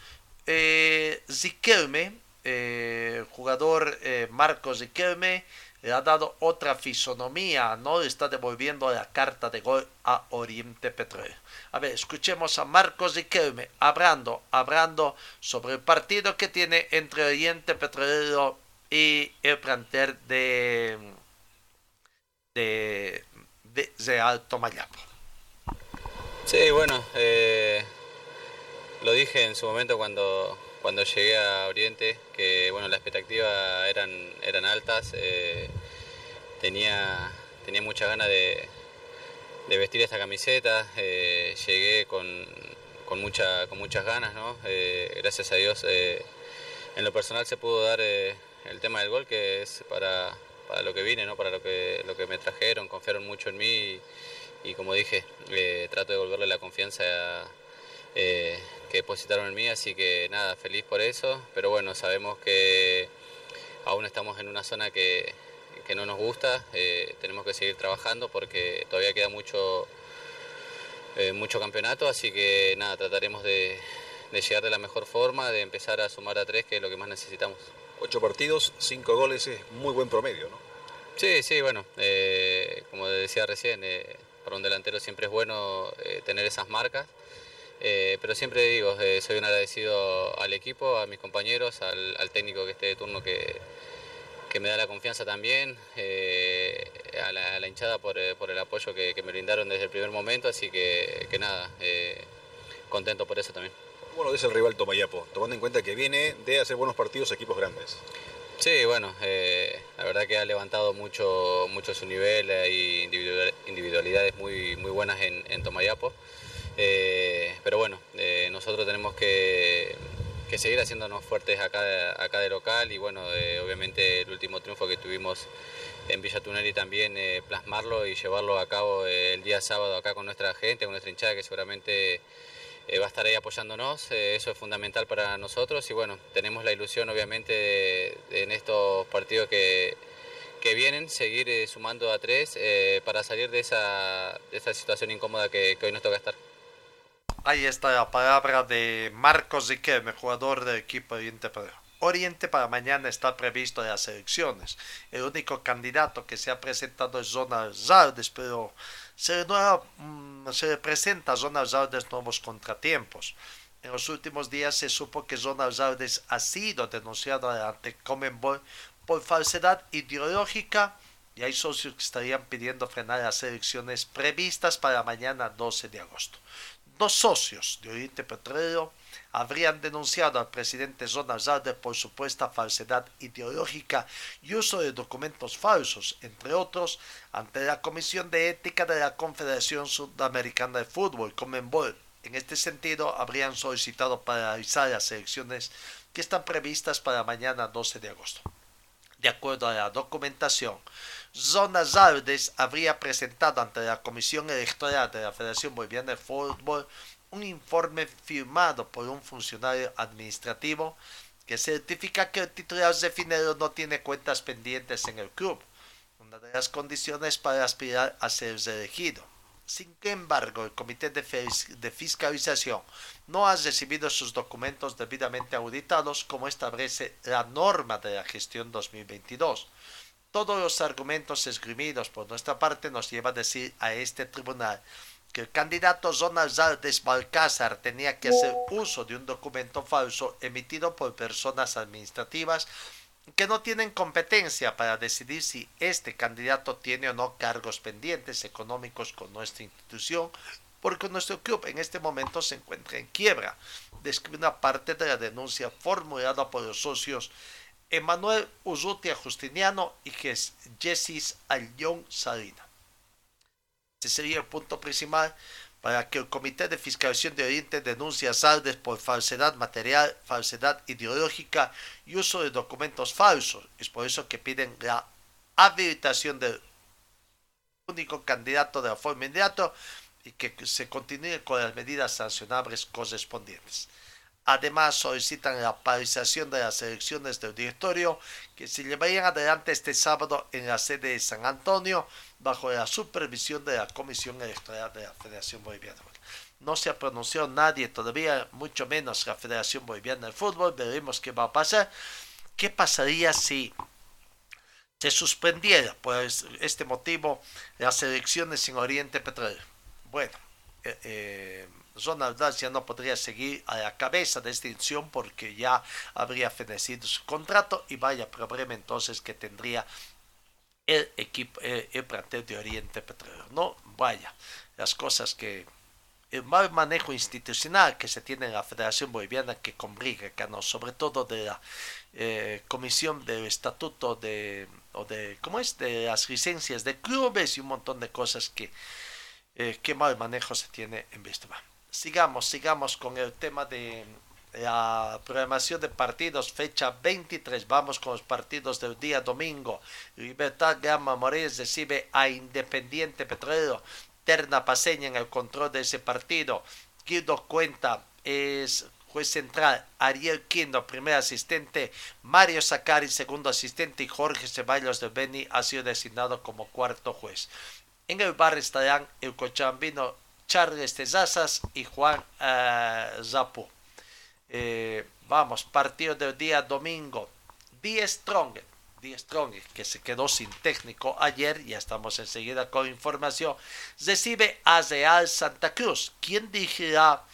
Eh, Ziquelme, eh, jugador eh, Marcos Ziquelme, le ha dado otra fisonomía, ¿no? Está devolviendo la carta de gol a Oriente Petrolero. A ver, escuchemos a Marcos Ziquelme hablando, hablando sobre el partido que tiene entre Oriente Petrolero y el plantel de, de, de, Alto Mayapo. Sí, bueno, eh, lo dije en su momento cuando, cuando llegué a Oriente, que bueno, las expectativas eran, eran altas, eh, tenía, tenía muchas ganas de, de vestir esta camiseta, eh, llegué con, con, mucha, con muchas ganas, ¿no? gracias a Dios en lo personal se pudo dar el tema del gol, que es para, para lo que vine, ¿no? para lo que, lo que me trajeron, confiaron mucho en mí y, como dije, eh, trato de devolverle la confianza eh, que depositaron en mí, así que nada, feliz por eso, pero bueno, sabemos que aún estamos en una zona que, que no nos gusta, eh, tenemos que seguir trabajando porque todavía queda mucho, mucho campeonato, así que nada, trataremos de, de llegar de la mejor forma, de empezar a sumar a tres, que es lo que más necesitamos. Ocho partidos, cinco goles, es muy buen promedio, ¿no? Sí, sí, bueno, eh, como decía recién, eh, para un delantero siempre es bueno eh, tener esas marcas, pero siempre digo, soy un agradecido al equipo, a mis compañeros, al, técnico que esté de turno que, que me da la confianza también, a, la, hinchada por, por el apoyo que, me brindaron desde el primer momento, así que, nada, contento por eso también. ¿Cómo lo el rival Tomayapo, tomando en cuenta que viene de hacer buenos partidos equipos grandes? Sí, bueno, eh, la verdad que ha levantado mucho, mucho su nivel, hay individual- individualidades muy, muy buenas en, Tomayapo, Eh, pero bueno, eh, nosotros tenemos que, que seguir haciéndonos fuertes acá, acá de local y bueno, obviamente el último triunfo que tuvimos en Villa Tuneli también plasmarlo y llevarlo a cabo el día sábado acá con nuestra gente, con nuestra hinchada que seguramente eh, va a estar ahí apoyándonos, eh, eso es fundamental para nosotros y bueno, tenemos la ilusión obviamente de- en estos partidos que, que vienen, seguir eh, sumando a tres para salir de esa, de esa situación incómoda que, que hoy nos toca estar. Ahí está la palabra de Marcos Riquelme, jugador del equipo Oriente Petrolero. Oriente para mañana está previsto las elecciones. El único candidato que se ha presentado es Zonal Zardes, pero se nueva- mm, se presenta nuevos contratiempos. En los últimos días se supo que Zonal Zardes ha sido denunciado ante Comenbol por falsedad ideológica y hay socios que estarían pidiendo frenar las elecciones previstas para mañana 12 de agosto. Dos socios de Oriente Petrolero habrían denunciado al presidente Zonal Zardes por supuesta falsedad ideológica y uso de documentos falsos, entre otros, ante la Comisión de Ética de la Confederación Sudamericana de Fútbol, Comenbol. En este sentido, habrían solicitado paralizar las elecciones que están previstas para mañana 12 de agosto. De acuerdo a la documentación, Zona Zardes habría presentado ante la Comisión Electoral de la Federación Boliviana de Fútbol un informe firmado por un funcionario administrativo que certifica que el titular de Finero no tiene cuentas pendientes en el club, una de las condiciones para aspirar a ser elegido. Sin embargo, el Comité de, de Fiscalización no ha recibido sus documentos debidamente auditados como establece la norma de la gestión 2022. Todos los argumentos esgrimidos por nuestra parte nos lleva a decir a este tribunal que el candidato Zonal Zardes Balcázar tenía que hacer uso de un documento falso emitido por personas administrativas que no tienen competencia para decidir si este candidato tiene o no cargos pendientes económicos con nuestra institución, porque nuestro club en este momento se encuentra en quiebra. Describe una parte de la denuncia formulada por los socios Emanuel Urrutia Justiniano y Jes- Jessis Ayllón Salina. Este sería el punto principal para que el Comité de Fiscalización de Oriente denuncie a Saldes por falsedad material, falsedad ideológica y uso de documentos falsos. Es por eso que piden la habilitación del único candidato de la forma inmediata y que se continúe con las medidas sancionables correspondientes. Además, solicitan la paralización de las elecciones del directorio que se llevarían adelante este sábado en la sede de San Antonio bajo la supervisión de la Comisión Electoral de la Federación Boliviana. de Fútbol. No se ha pronunciado nadie todavía, mucho menos la Federación Boliviana de Fútbol. Veremos qué va a pasar. ¿Qué pasaría si se suspendiera por es- este motivo las elecciones en Oriente Petrolero? Bueno, eh, eh, Ronald ya no podría seguir a la cabeza de esta institución porque ya habría fenecido su contrato y vaya problema entonces que tendría el equipo, el, el plantel de Oriente Petrolero. No, vaya, las cosas que el mal manejo institucional que se tiene en la Federación Boliviana que complica acá, ¿no? sobre todo de la eh, comisión del estatuto de, o de, ¿cómo es? De las licencias de clubes y un montón de cosas que, eh, qué mal manejo se tiene en Vistoma. Sigamos, sigamos con el tema de la programación de partidos, fecha 23. Vamos con los partidos del día domingo. Libertad Gama Morales recibe a Independiente Petrolero. Terna Paseña en el control de ese partido. Guido Cuenta es juez central. Ariel Quindo, primer asistente. Mario Zacari, segundo asistente. Y Jorge Ceballos de Beni ha sido designado como cuarto juez. En el bar estarán el cochambino Charles Tezazas y Juan uh, Zapu. Eh, vamos, partido del día domingo. Be Strong. Die Strong, que se quedó sin técnico ayer, ya estamos enseguida con información, recibe a Real Santa Cruz. ¿Quién dirigirá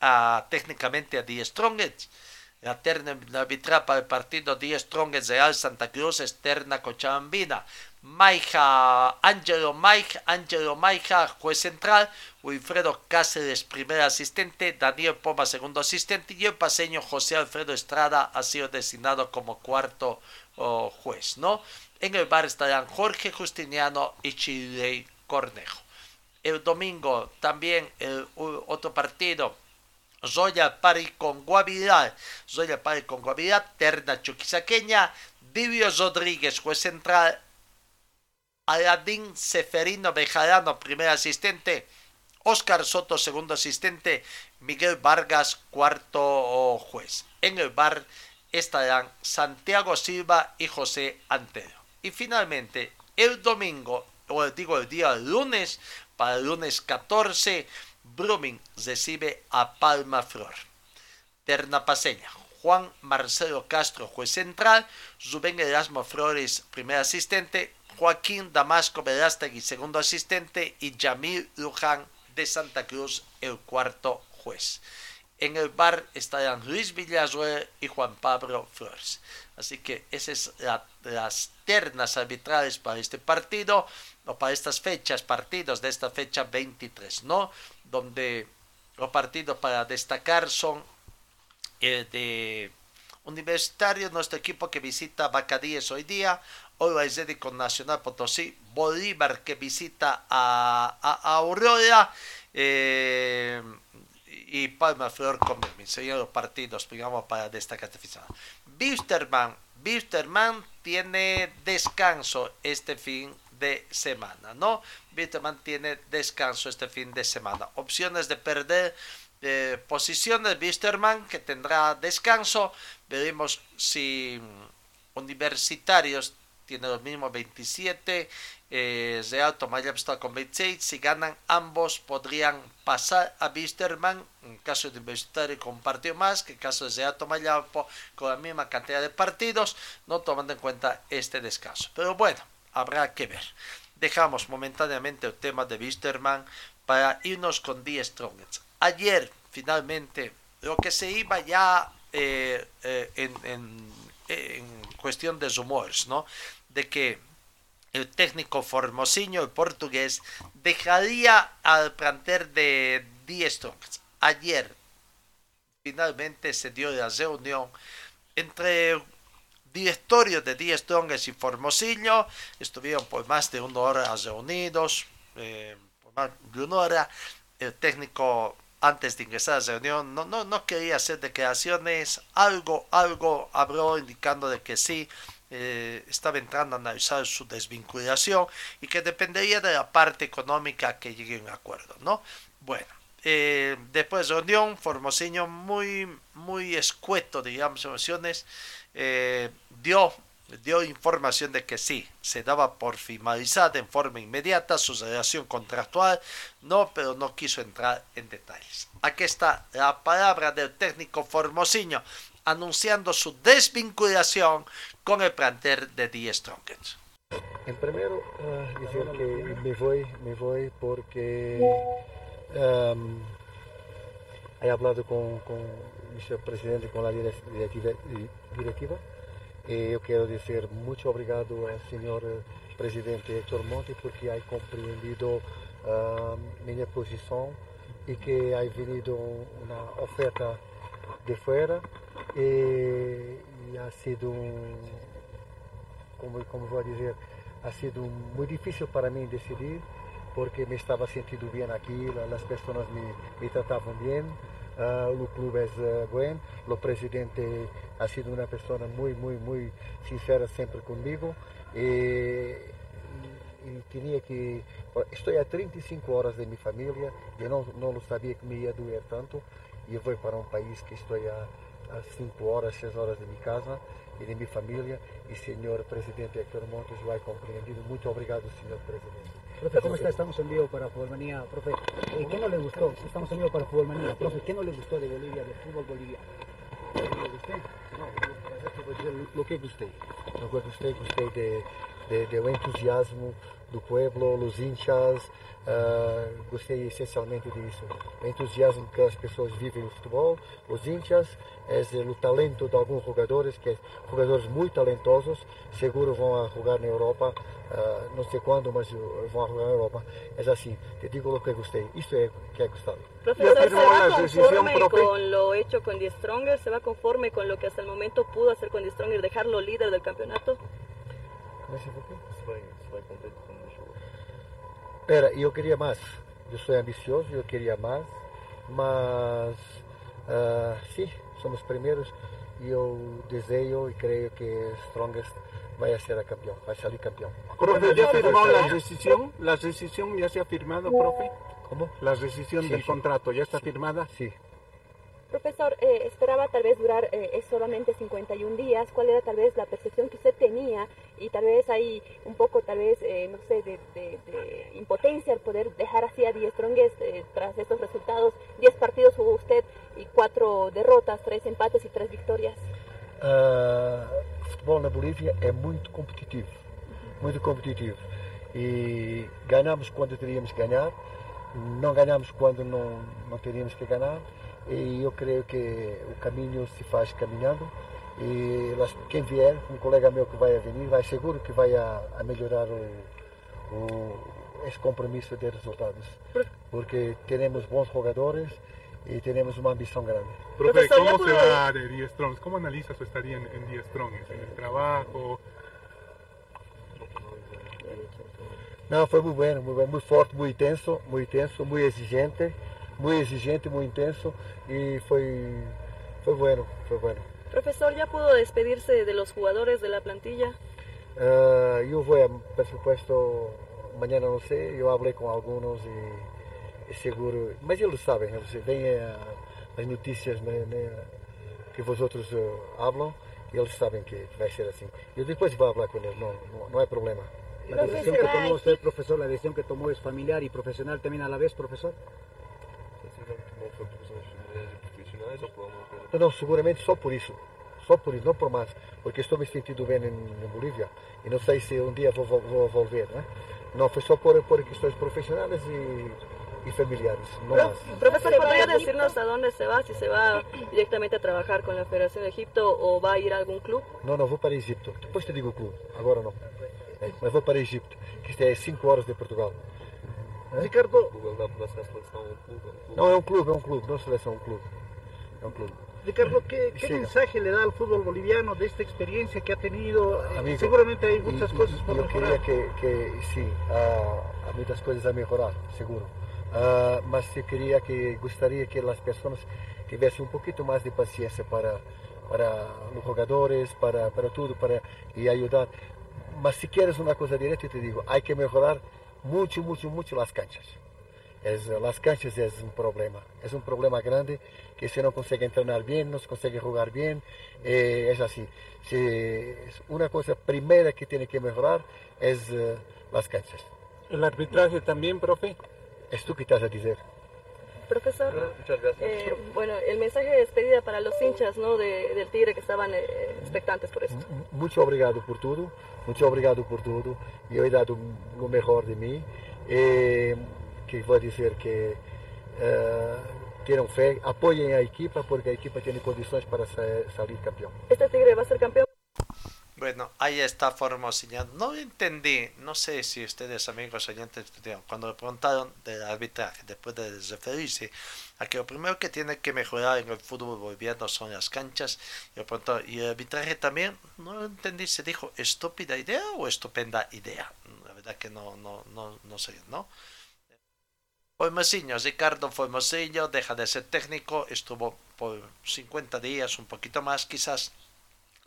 a, técnicamente a Die Strongest? La terna arbitral para el partido Die Strongest Real Santa Cruz es Terna Cochabambina. Maija, Angelo Maija, Angelo Maija, juez central, Wilfredo Cáceres, primer asistente, Daniel Poma, segundo asistente, y el paseño José Alfredo Estrada ha sido designado como cuarto oh, juez, ¿no? En el bar estarán Jorge Justiniano y Chile Cornejo. El domingo también otro partido, Zoya Pari con Guavirá, Zoya Pari con Guavirá, Terna Chuquisaqueña, Divio Rodríguez, juez central, Aladín Seferino Bejarano, primer asistente, Oscar Soto, segundo asistente, Miguel Vargas, cuarto juez. En el bar estarán Santiago Silva y José Antero. Y finalmente, el domingo, o digo el día lunes, para el lunes 14, Brumming recibe a Palma Flor. Ternapaseña, Juan Marcelo Castro, juez central, Rubén Erasmo Flores, primer asistente, Joaquín Damasco Verástegui, segundo asistente, y Yamil Luján de Santa Cruz, el cuarto juez. En el bar estarán Luis Villazuel y Juan Pablo Flores. Así que esas son las ternas arbitrales para este partido, o para estas fechas, partidos de esta fecha 23, ¿no? Donde los partidos para destacar son el de Universitario, nuestro equipo que visita Bacadíes hoy día, Hoy es con Nacional Potosí, Bolívar que visita a, Aurora eh, y Palma Flor con Serían los partidos, digamos, para destacar este Bisterman, Bisterman tiene descanso este fin de semana, ¿no? Bisterman tiene descanso este fin de semana. Opciones de perder eh, posiciones, Bisterman que tendrá descanso. Veremos si universitarios tiene los mismos 27. Eh, Real Tomayapo está con 26. Si ganan ambos, podrían pasar a Bisterman. En caso de Universitario, con más. Que en caso de Real Tomayapo, con la misma cantidad de partidos. No tomando en cuenta este descanso. Pero bueno, habrá que ver. Dejamos momentáneamente el tema de Bisterman para irnos con Die Strongest. Ayer, finalmente, lo que se iba ya eh, eh, en, cuestión de rumores, ¿no? de que el técnico Formosinho, el portugués, dejaría al plantel de Die Strongest. Ayer finalmente se dio la reunión entre directorios de Die Strongest y Formosinho. Estuvieron por más de una hora reunidos, eh, por más de una hora. El técnico antes de ingresar a la reunión no, no, no quería hacer declaraciones. Algo, algo habló indicando de que sí eh, estaba entrando a analizar su desvinculación y que dependería de la parte económica que llegue a un acuerdo, ¿no? Bueno, eh, después de reunión, Formoseño muy, muy escueto, digamos, emociones, eh, dio, dio información de que sí, se daba por finalizada en forma inmediata su relación contractual, no, pero no quiso entrar en detalles. Aquí está la palabra del técnico Formosinho anunciando su desvinculación con el plantel de Die Strongest. En primero, uh, que me voy, me voy porque um, he hablado con, con el presidente, con la directiva, directiva y yo quiero decir mucho obrigado al señor presidente Héctor Monte porque ha comprendido uh, mi posición y que ha venido una oferta de fuera y, y ha sido, como, como vou dizer, ha sido muy difícil para mí decidir porque me estaba sintiendo bien aquí, las personas me, me trataban bien, uh, el club es uh, buen, el presidente ha sido una persona muy, muy, muy sincera siempre conmigo y, y, tenía que, estoy a 35 horas de mi familia, yo no, no lo sabía que me iba a doer tanto y voy para un país que estoy a a 5 horas, 6 horas de mi casa e de minha família. E senhor presidente Héctor Montes vai compreendido. Muito obrigado, senhor presidente. Profe, ¿cómo está? Estamos en vivo para Fútbolmanía. Profe, eh, ¿qué no le gustó? Estamos en vivo para Fútbolmanía. Profe, ¿qué no le gustó de Bolivia, del fútbol boliviano? ¿Le gustó? No, vou dizer o que gostei. Eu gostei, gostei de, de, de o entusiasmo do pueblo, os hinchas, ah, gostei essencialmente disso. O entusiasmo que as pessoas vivem no futebol, os hinchas, é o talento de alguns jogadores, que jogadores muito talentosos, seguro vão a jogar na Europa, ah, não sei quando, mas vão a jogar na Europa. É assim, te digo o que gostei. Isto é o que é gostado. Profesor, ¿se va conforme con lo hecho con Die Stronger? ¿Se va conforme con lo que hasta el momento pudo hacer con Die Stronger, dejarlo líder del campeonato? Mas por quê? Espera, eu queria mais. Eu sou ambicioso, eu queria mais, mas ah, sim, somos primeiros e eu desejo e creio que Strongest vai ser a campeão, vai sair campeão. Profe, ¿ya firmó la rescisión? ¿La rescisión ya se ha firmado, profe? ¿Cómo? ¿La rescisión Sí, del sí. contrato ya está firmada? Sí. Profesor, eh, esperaba tal vez durar eh, solamente 51 días. ¿Cuál era tal vez la percepción que usted tenía? Y tal vez hay un poco, tal vez, eh, no sé, de, de- de impotencia al poder dejar así a Die Strongest eh, tras estos resultados. 10 partidos jugó usted y 4 derrotas, 3 empates y 3 victorias. Ah, o futebol na Bolívia é muito competitivo, muito competitivo. E ganhamos quando teríamos que ganhar, não ganhamos quando não, não teríamos que ganhar. E eu creio que o caminho se faz caminhando. E quem vier, um colega meu que vai a vir, vai seguro que vai a, a melhorar o, o, esse compromisso de resultados. Porque teremos bons jogadores e teremos uma ambição grande. Profe, ¿cómo se pudo- va de Die Strongs? ¿Cómo analiza su estadía en, en Die Strongs? ¿En el trabajo? Não, foi muito bueno, muito, bueno, muito forte, muito intenso, muito intenso, muito exigente, muito exigente, muito intenso e foi, foi bueno, foi bueno. Profesor, ¿ya pudo despedirse de los jugadores de la plantilla? Ah, eu vou, por supuesto, amanhã não sei, eu falei com alguns e, e seguro, mas eles sabem, eles veem ah, as notícias né, né, que vosotros uh, hablam e eles sabem que vai ser assim. Eu depois vou falar com eles, não, não, não é problema. La decisión que tomó usted, profesor, la decisión que tomó es familiar y profesional también a la vez, profesor. Não, não, seguramente só por isso. Só por isso, não por mais. Porque estou me sentindo bem em, em Bolívia e não sei se um dia vou, vou, vou volver. Né? Não, foi só por, por questões profissionais e, e familiares. Não mais. Profesor, ¿podría decirnos a dónde se va? Si se va directamente a trabajar con la Federación de Egipto o va a ir a algún club. Não, não, vou para Egipto. Depois te digo o clube. Agora não. É, mas vou para Egipto, que isto é 5 horas de Portugal. Ricardo, Não, é um clube, é um clube. Não seleção, é um clube. Clube. Ricardo, ¿qué, qué mensaje le da al fútbol boliviano de esta experiencia que ha tenido? Eh, Amigo, Seguramente hay muchas e- cosas por queria mejorar. que, que sim, há, há muitas coisas a melhorar, seguro. Ah, mas eu queria que gostaria que as pessoas tivessem um pouquinho mais de paciência para para os jogadores, para para tudo, para e ajudar. Mas se queres uma coisa direta, eu te digo, há que melhorar muito, muito, muito as canchas. Es, las canchas es un problema, es un problema grande que se no consegue entrenar bien, no se consegue jugar bien, eh, es así. Si, es una cosa primera que tiene que mejorar es eh, las canchas. El arbitraje también, profe. Es tú que estás a decir. Profesor, Muchas gracias. eh, bueno, el mensaje de despedida para los hinchas ¿no? de, del Tigre que estaban eh, expectantes por esto. Muito obrigado por tudo, muito obrigado por tudo. Eu he dado o melhor de mim. Que vou dizer que eh, tenham fé, apoiem a equipa, porque a equipa tem condições para sa- sair campeão. ¿Este Tigre va a ser campeón? Bueno, ahí está Formosinha. No entendí, no sé si ustedes, amigos oyentes, cuando le preguntaron del arbitraje, después de referirse a que lo primero que tiene que mejorar en el fútbol boliviano son las canchas, y, preguntó, ¿y el arbitraje también? No entendí, se dijo estúpida idea o estupenda idea. La verdad que no, no, no, no sé, ¿no? Formosinho, Ricardo Formosinho deja de ser técnico, estuvo por 50 días, un poquito más quizás,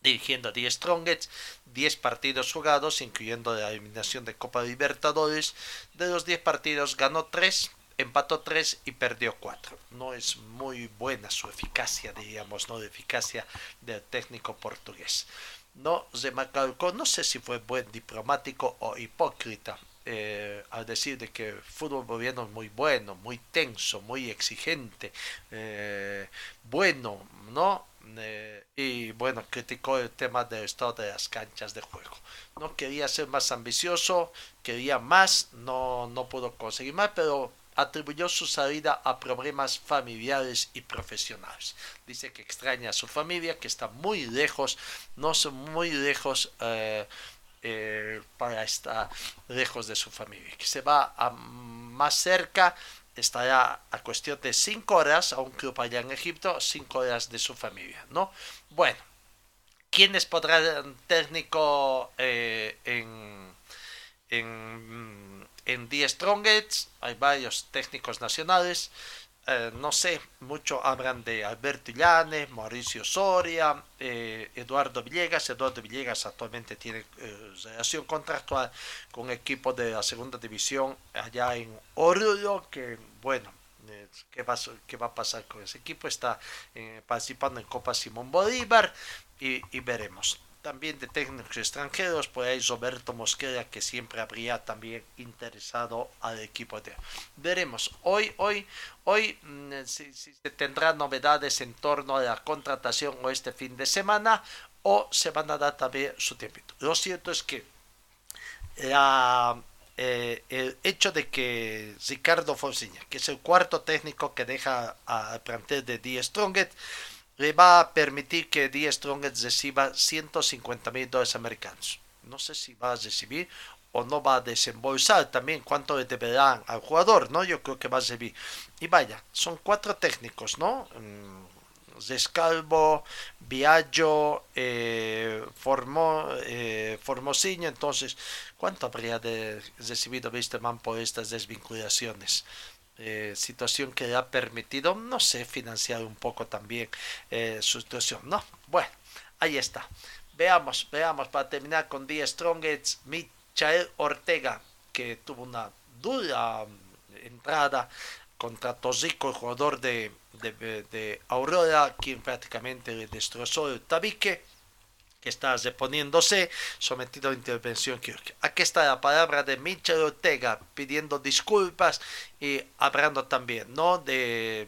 dirigiendo 10 Strongets, 10 partidos jugados, incluyendo la eliminación de Copa Libertadores. De los 10 partidos ganó 3, empató 3 y perdió 4. No es muy buena su eficacia, diríamos, no la eficacia del técnico portugués. No se recalcó, no sé si fue buen diplomático o hipócrita. Eh, al decir de que el fútbol boliviano es muy bueno, muy tenso, muy exigente, eh, bueno, ¿no? eh, y bueno, criticó el tema del estado de las canchas de juego. No quería ser más ambicioso, quería más, no, no pudo conseguir más, pero atribuyó su salida a problemas familiares y profesionales. Dice que extraña a su familia, que está muy lejos, no son muy lejos eh, eh, para estar lejos de su familia, que se va a más cerca estará a cuestión de cinco horas a un club allá en Egipto, cinco horas de su familia, ¿no? Bueno, ¿quiénes podrán técnico eh, en, en, en The Strongest? Hay varios técnicos nacionales. Eh, no sé, mucho hablan de Alberto Illane, Mauricio Soria, eh, Eduardo Villegas. Eduardo Villegas actualmente tiene eh, relación contractual con un equipo de la segunda división allá en Oruro, que bueno, ¿qué va, ¿qué va a pasar con ese equipo? Está participando en Copa Simón Bolívar y, y veremos también de técnicos extranjeros, por ahí Roberto Mosquera, que siempre habría también interesado al equipo de... Veremos, hoy, hoy, hoy mm, si, se tendrá novedades en torno a la contratación o este fin de semana, o se van a dar también su tiempo. Lo cierto es que eh, el hecho de que Ricardo Fonsiña, que es el cuarto técnico que deja al plantel de Die Stronget, le va a permitir que Die Strongest reciba 150 mil dólares americanos. No sé si va a recibir o no va a desembolsar también cuánto le deberán al jugador, ¿no? Yo creo que va a recibir. Y vaya, son cuatro técnicos, ¿no? Descalvo, mm, Viaggio, eh, Formo, eh, entonces, ¿cuánto habría de recibido Wisterman por estas desvinculaciones? Eh, situación que le ha permitido, no sé, financiar un poco también eh, su situación, ¿no? Bueno, ahí está. Veamos, veamos, para terminar con The Strongest, Michael Ortega, que tuvo una dura mm, entrada contra Tosico, el jugador de, de, de Aurora, quien prácticamente le destrozó el tabique que está reponiéndose sometido a intervención. Aquí está la palabra de Michel Ortega pidiendo disculpas y hablando también, ¿no? De,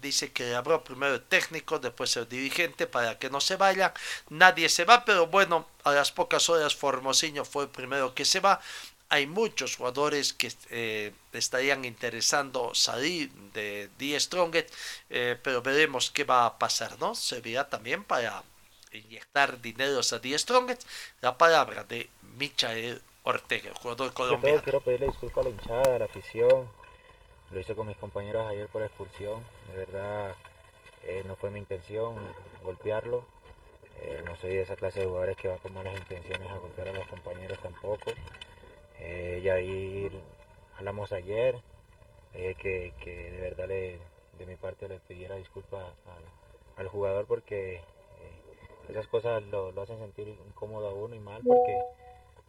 dice que habló primero el técnico, después el dirigente para que no se vayan. Nadie se va, pero bueno, a las pocas horas Formosinho fue el primero que se va. Hay muchos jugadores que eh, estarían interesando salir de Die Strongest, eh, pero veremos qué va a pasar, ¿no? Servirá también para inyectar dinero a Die Strongest, la palabra de Michael Ortega, jugador colombiano. quiero pedirle disculpas a la hinchada, a la afición. Lo hice con mis compañeros ayer por expulsión. De verdad, eh, no fue mi intención golpearlo. Eh, no soy de esa clase de jugadores que va con malas intenciones a golpear a los compañeros tampoco. Eh, y ahí hablamos ayer, que, que, de verdad le, de mi parte le pidiera disculpas al, al jugador porque esas cosas lo, hacen sentir incómodo a uno y mal porque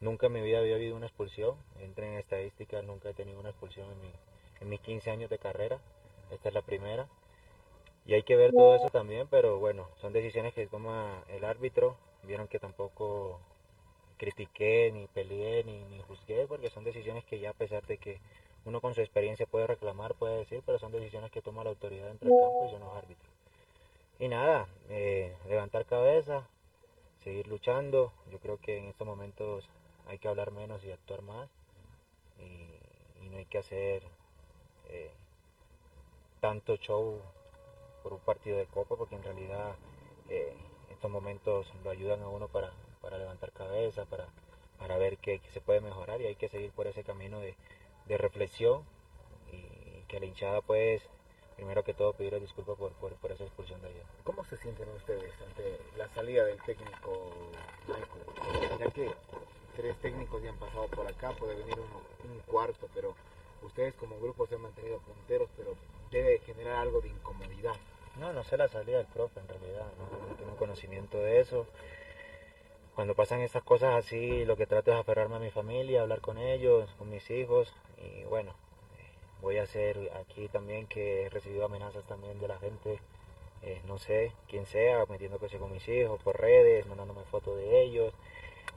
nunca en mi vida había habido una expulsión. Entré en estadísticas, nunca he tenido una expulsión en, mis 15 años de carrera. Esta es la primera. Y hay que ver todo eso también, pero bueno, son decisiones que toma el árbitro. Vieron que tampoco critiqué, ni peleé, ni, ni juzgué, porque son decisiones que ya a pesar de que uno con su experiencia puede reclamar, puede decir, pero son decisiones que toma la autoridad dentro del campo y son los árbitros. Y nada, eh, levantar cabeza, seguir luchando. Yo creo que en estos momentos hay que hablar menos y actuar más. Y, no hay que hacer eh, tanto show por un partido de copa, porque en realidad eh, estos momentos lo ayudan a uno para, levantar cabeza, para, para ver qué, se puede mejorar y hay que seguir por ese camino de, de reflexión y que la hinchada pues primero que todo pedir disculpas por, por, esa expulsión de ayer. ¿Cómo se sienten ustedes ante la salida del técnico Michael? Ya que tres técnicos ya han pasado por acá, puede venir uno, un cuarto, pero ustedes como grupo se han mantenido punteros, pero debe generar algo de incomodidad. No, no sé la salida del profe en realidad, no, tengo conocimiento de eso. Cuando pasan estas cosas así, lo que trato es aferrarme a mi familia, hablar con ellos, con mis hijos y bueno, voy a hacer aquí también que he recibido amenazas también de la gente, eh, no sé quién sea, metiéndose con mis hijos por redes, mandándome fotos de ellos.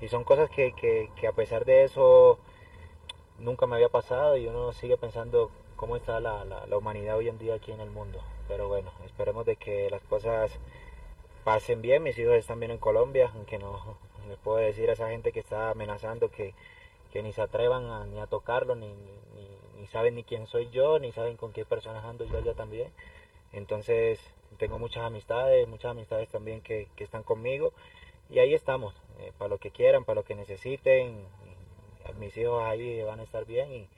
Y son cosas que, que, a pesar de eso nunca me había pasado y uno sigue pensando cómo está la, la, humanidad hoy en día aquí en el mundo. Pero bueno, esperemos de que las cosas pasen bien, mis hijos están bien en Colombia, aunque no les puedo decir a esa gente que está amenazando que, que ni se atrevan a, ni a tocarlo, ni, ni, ni, saben ni quién soy yo, ni saben con qué personas ando yo allá también. Entonces tengo muchas amistades, muchas amistades también que, que están conmigo y ahí estamos, eh, para lo que quieran, para lo que necesiten. mis hijos ahí van a estar bien y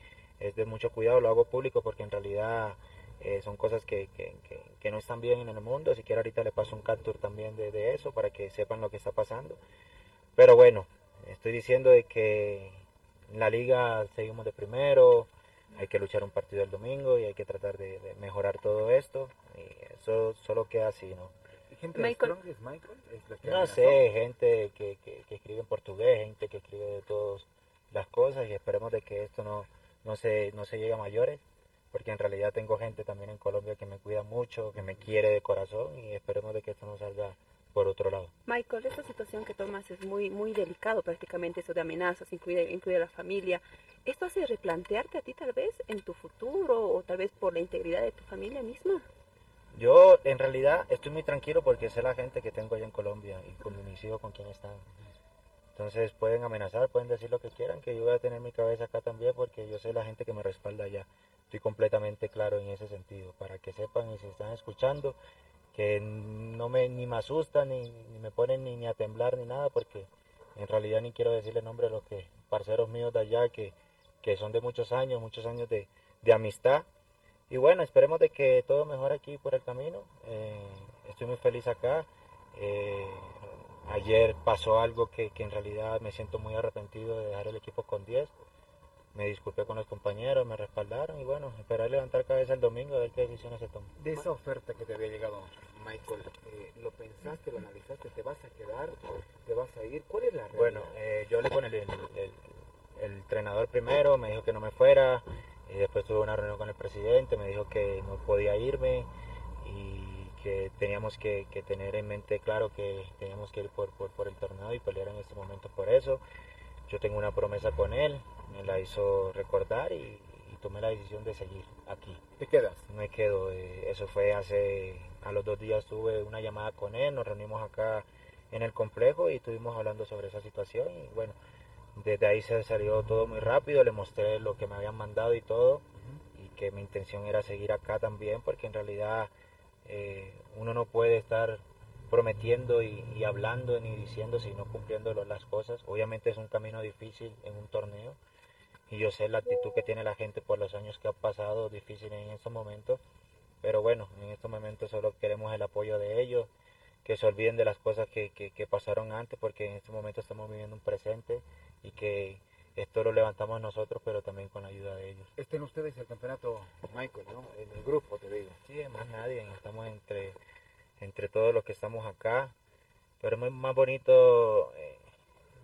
es de mucho cuidado, lo hago público porque en realidad eh, son cosas que, que, que, no están bien en el mundo. Si quiero ahorita le paso un capture también de, de, eso para que sepan lo que está pasando. Pero bueno, estoy diciendo de que en la liga seguimos de primero, hay que luchar un partido el domingo y hay que tratar de, de mejorar todo esto. Y eso solo queda así, ¿no? gente Michael. de Michael? ¿Es no sé, gente que, que, que, escribe en portugués, gente que escribe de todas las cosas y esperemos de que esto no, no, se, no se llegue a mayores porque en realidad tengo gente también en Colombia que me cuida mucho, que me quiere de corazón y esperemos de que esto no salga por otro lado. Michael, esta situación que tomas es muy muy delicado prácticamente, eso de amenazas, incluye, incluye a la familia. ¿Esto hace replantearte a ti tal vez en tu futuro o tal vez por la integridad de tu familia misma? Yo en realidad estoy muy tranquilo porque sé la gente que tengo allá en Colombia y con mis hijos con quien están. Entonces pueden amenazar, pueden decir lo que quieran, que yo voy a tener mi cabeza acá también porque yo sé la gente que me respalda allá estoy completamente claro en ese sentido, para que sepan y si están escuchando, que no me, ni me asustan, ni, me ponen ni, a temblar, ni nada, porque en realidad ni quiero decirle nombre a los que, parceros míos de allá, que, que son de muchos años, muchos años de, de, amistad. Y bueno, esperemos de que todo mejore aquí por el camino. Eh, estoy muy feliz acá. Eh, ayer pasó algo que, que en realidad me siento muy arrepentido de dejar el equipo con 10 me disculpé con los compañeros, me respaldaron y bueno, esperar levantar cabeza el domingo a ver qué decisiones se toman. De esa oferta que te había llegado, Michael, eh, ¿lo pensaste, lo analizaste? ¿Te vas a quedar? ¿Te vas a ir? ¿Cuál es la realidad? Bueno, eh, yo hablé con el, el, el, entrenador primero, me dijo que no me fuera, y después tuve una reunión con el presidente, me dijo que no podía irme y que teníamos que, que tener en mente claro que teníamos que ir por, por, por el torneo y pelear en este momento por eso. Yo tengo una promesa con él, me la hizo recordar y, tomé la decisión de seguir aquí. ¿Te quedas? Me quedo. Eh, eso fue hace, a los dos días tuve una llamada con él, nos reunimos acá en el complejo y estuvimos hablando sobre esa situación y bueno, desde ahí se salió todo muy rápido, le mostré lo que me habían mandado y todo y que mi intención era seguir acá también porque en realidad eh, uno no puede estar prometiendo y, y, hablando ni diciendo sino cumpliendo las cosas. Obviamente es un camino difícil en un torneo, y yo sé la actitud que tiene la gente por los años que ha pasado difícil en estos momentos, pero bueno, en estos momentos solo queremos el apoyo de ellos, que se olviden de las cosas que, que, pasaron antes, porque en estos momentos estamos viviendo un presente y que esto lo levantamos nosotros, pero también con la ayuda de ellos. Estén ustedes el campeonato, Michael, ¿no? En el grupo, te digo. Sí, más nadie, estamos entre, entre todos los que estamos acá, pero es más bonito eh,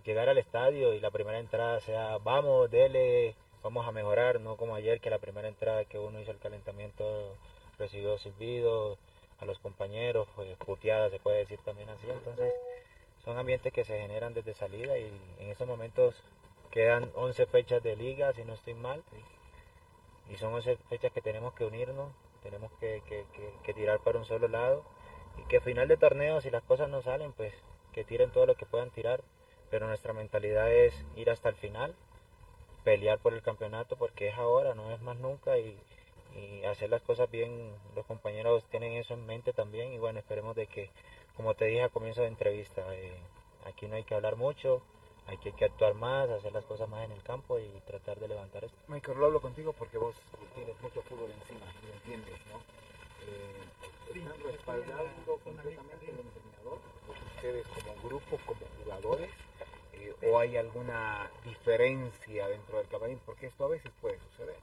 llegar al estadio y la primera entrada sea, vamos, dele, vamos a mejorar, no como ayer que la primera entrada que uno hizo el calentamiento recibió silbidos a los compañeros, pues, puteadas se puede decir también así, entonces son ambientes que se generan desde salida y en estos momentos quedan 11 fechas de liga, si no estoy mal, y son 11 fechas que tenemos que unirnos, tenemos que, que, que tirar para un solo lado y que al final de torneo, si las cosas no salen, pues que tiren todo lo que puedan tirar pero nuestra mentalidad es ir hasta el final, pelear por el campeonato porque es ahora, no es más nunca y, hacer las cosas bien, los compañeros tienen eso en mente también y bueno, esperemos de que, como te dije a comienzo de entrevista, eh, aquí no hay que hablar mucho, hay que, actuar más, hacer las cosas más en el campo y tratar de levantar esto. Michael, lo hablo contigo porque vos tienes mucho fútbol encima, lo entiendes, ¿no? Eh, ¿Están respaldando completamente el entrenador? Ustedes como grupo, como jugadores, o hay alguna diferencia dentro del camarín? Porque esto a veces puede suceder.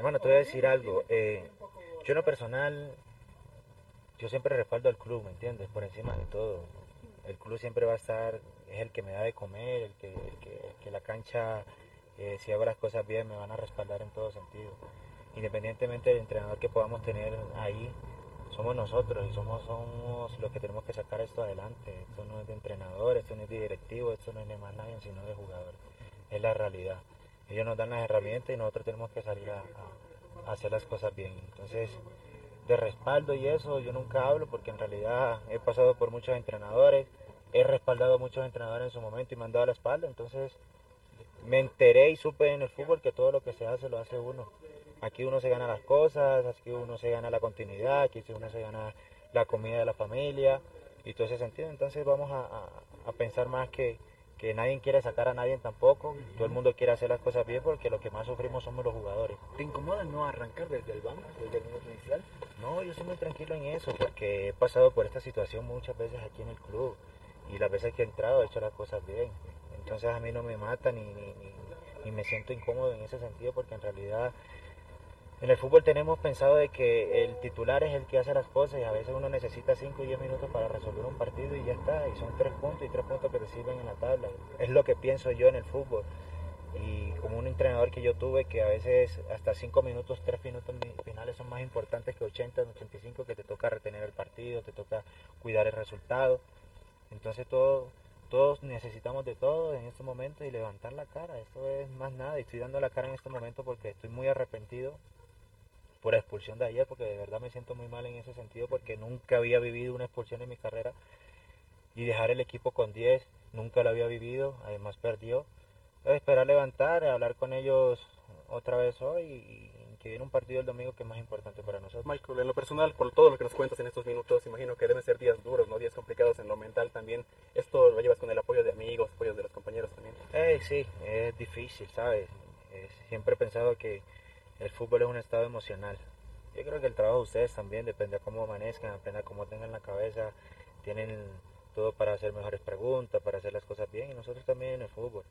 Bueno, te voy a decir algo. Eh, yo en lo personal, yo siempre respaldo al club, ¿me entiendes? Por encima de todo. El club siempre va a estar, es el que me da de comer, el que, que, la cancha, eh, si hago las cosas bien, me van a respaldar en todo sentido. Independientemente del entrenador que podamos tener ahí, somos nosotros y somos, los que tenemos que sacar esto adelante. Esto no es de entrenador, esto no es de directivo, esto no es de más nadie, sino de jugador. Es la realidad. Ellos nos dan las herramientas y nosotros tenemos que salir a, hacer las cosas bien. Entonces, de respaldo y eso, yo nunca hablo porque en realidad he pasado por muchos entrenadores, he respaldado a muchos entrenadores en su momento y me han dado la espalda, entonces me enteré y supe en el fútbol que todo lo que se hace lo hace uno. Aquí uno se gana las cosas, aquí uno se gana la continuidad, aquí uno se gana la comida de la familia y todo ese sentido. Entonces vamos a, pensar más que, que nadie quiere sacar a nadie tampoco, todo el mundo quiere hacer las cosas bien porque lo que más sufrimos somos los jugadores. ¿Te incomoda no arrancar desde el banco, desde el minuto inicial? No, yo soy muy tranquilo en eso porque he pasado por esta situación muchas veces aquí en el club y las veces que he entrado he hecho las cosas bien. Entonces a mí no me mata ni, ni, ni, me siento incómodo en ese sentido porque en realidad en el fútbol tenemos pensado de que el titular es el que hace las cosas y a veces uno necesita 5 o 10 minutos para resolver un partido y ya está, y son 3 puntos y 3 puntos que reciben en la tabla. Es lo que pienso yo en el fútbol. Y como un entrenador que yo tuve que a veces hasta 5 minutos, 3 minutos finales son más importantes que 80, 85 que te toca retener el partido, te toca cuidar el resultado. Entonces todo todos necesitamos de todo en este momento y levantar la cara. Esto es más nada. Y estoy dando la cara en este momento porque estoy muy arrepentido por expulsión de ayer, porque de verdad me siento muy mal en ese sentido, porque nunca había vivido una expulsión en mi carrera. Y dejar el equipo con 10, nunca lo había vivido, además perdió. Esperar levantar, hablar con ellos otra vez hoy y, que viene un partido el domingo que es más importante para nosotros. Michael, en lo personal, por todo lo que nos cuentas en estos minutos, imagino que deben ser días duros, ¿no? Días complicados en lo mental también. ¿Esto lo llevas con el apoyo de amigos, apoyo de los compañeros también? Eh, sí, es difícil, ¿sabes? siempre he pensado que el fútbol es un estado emocional. Yo creo que el trabajo de ustedes también depende de cómo amanezcan, de cómo tengan la cabeza, tienen todo para hacer mejores preguntas, para hacer las cosas bien, y nosotros también en el fútbol.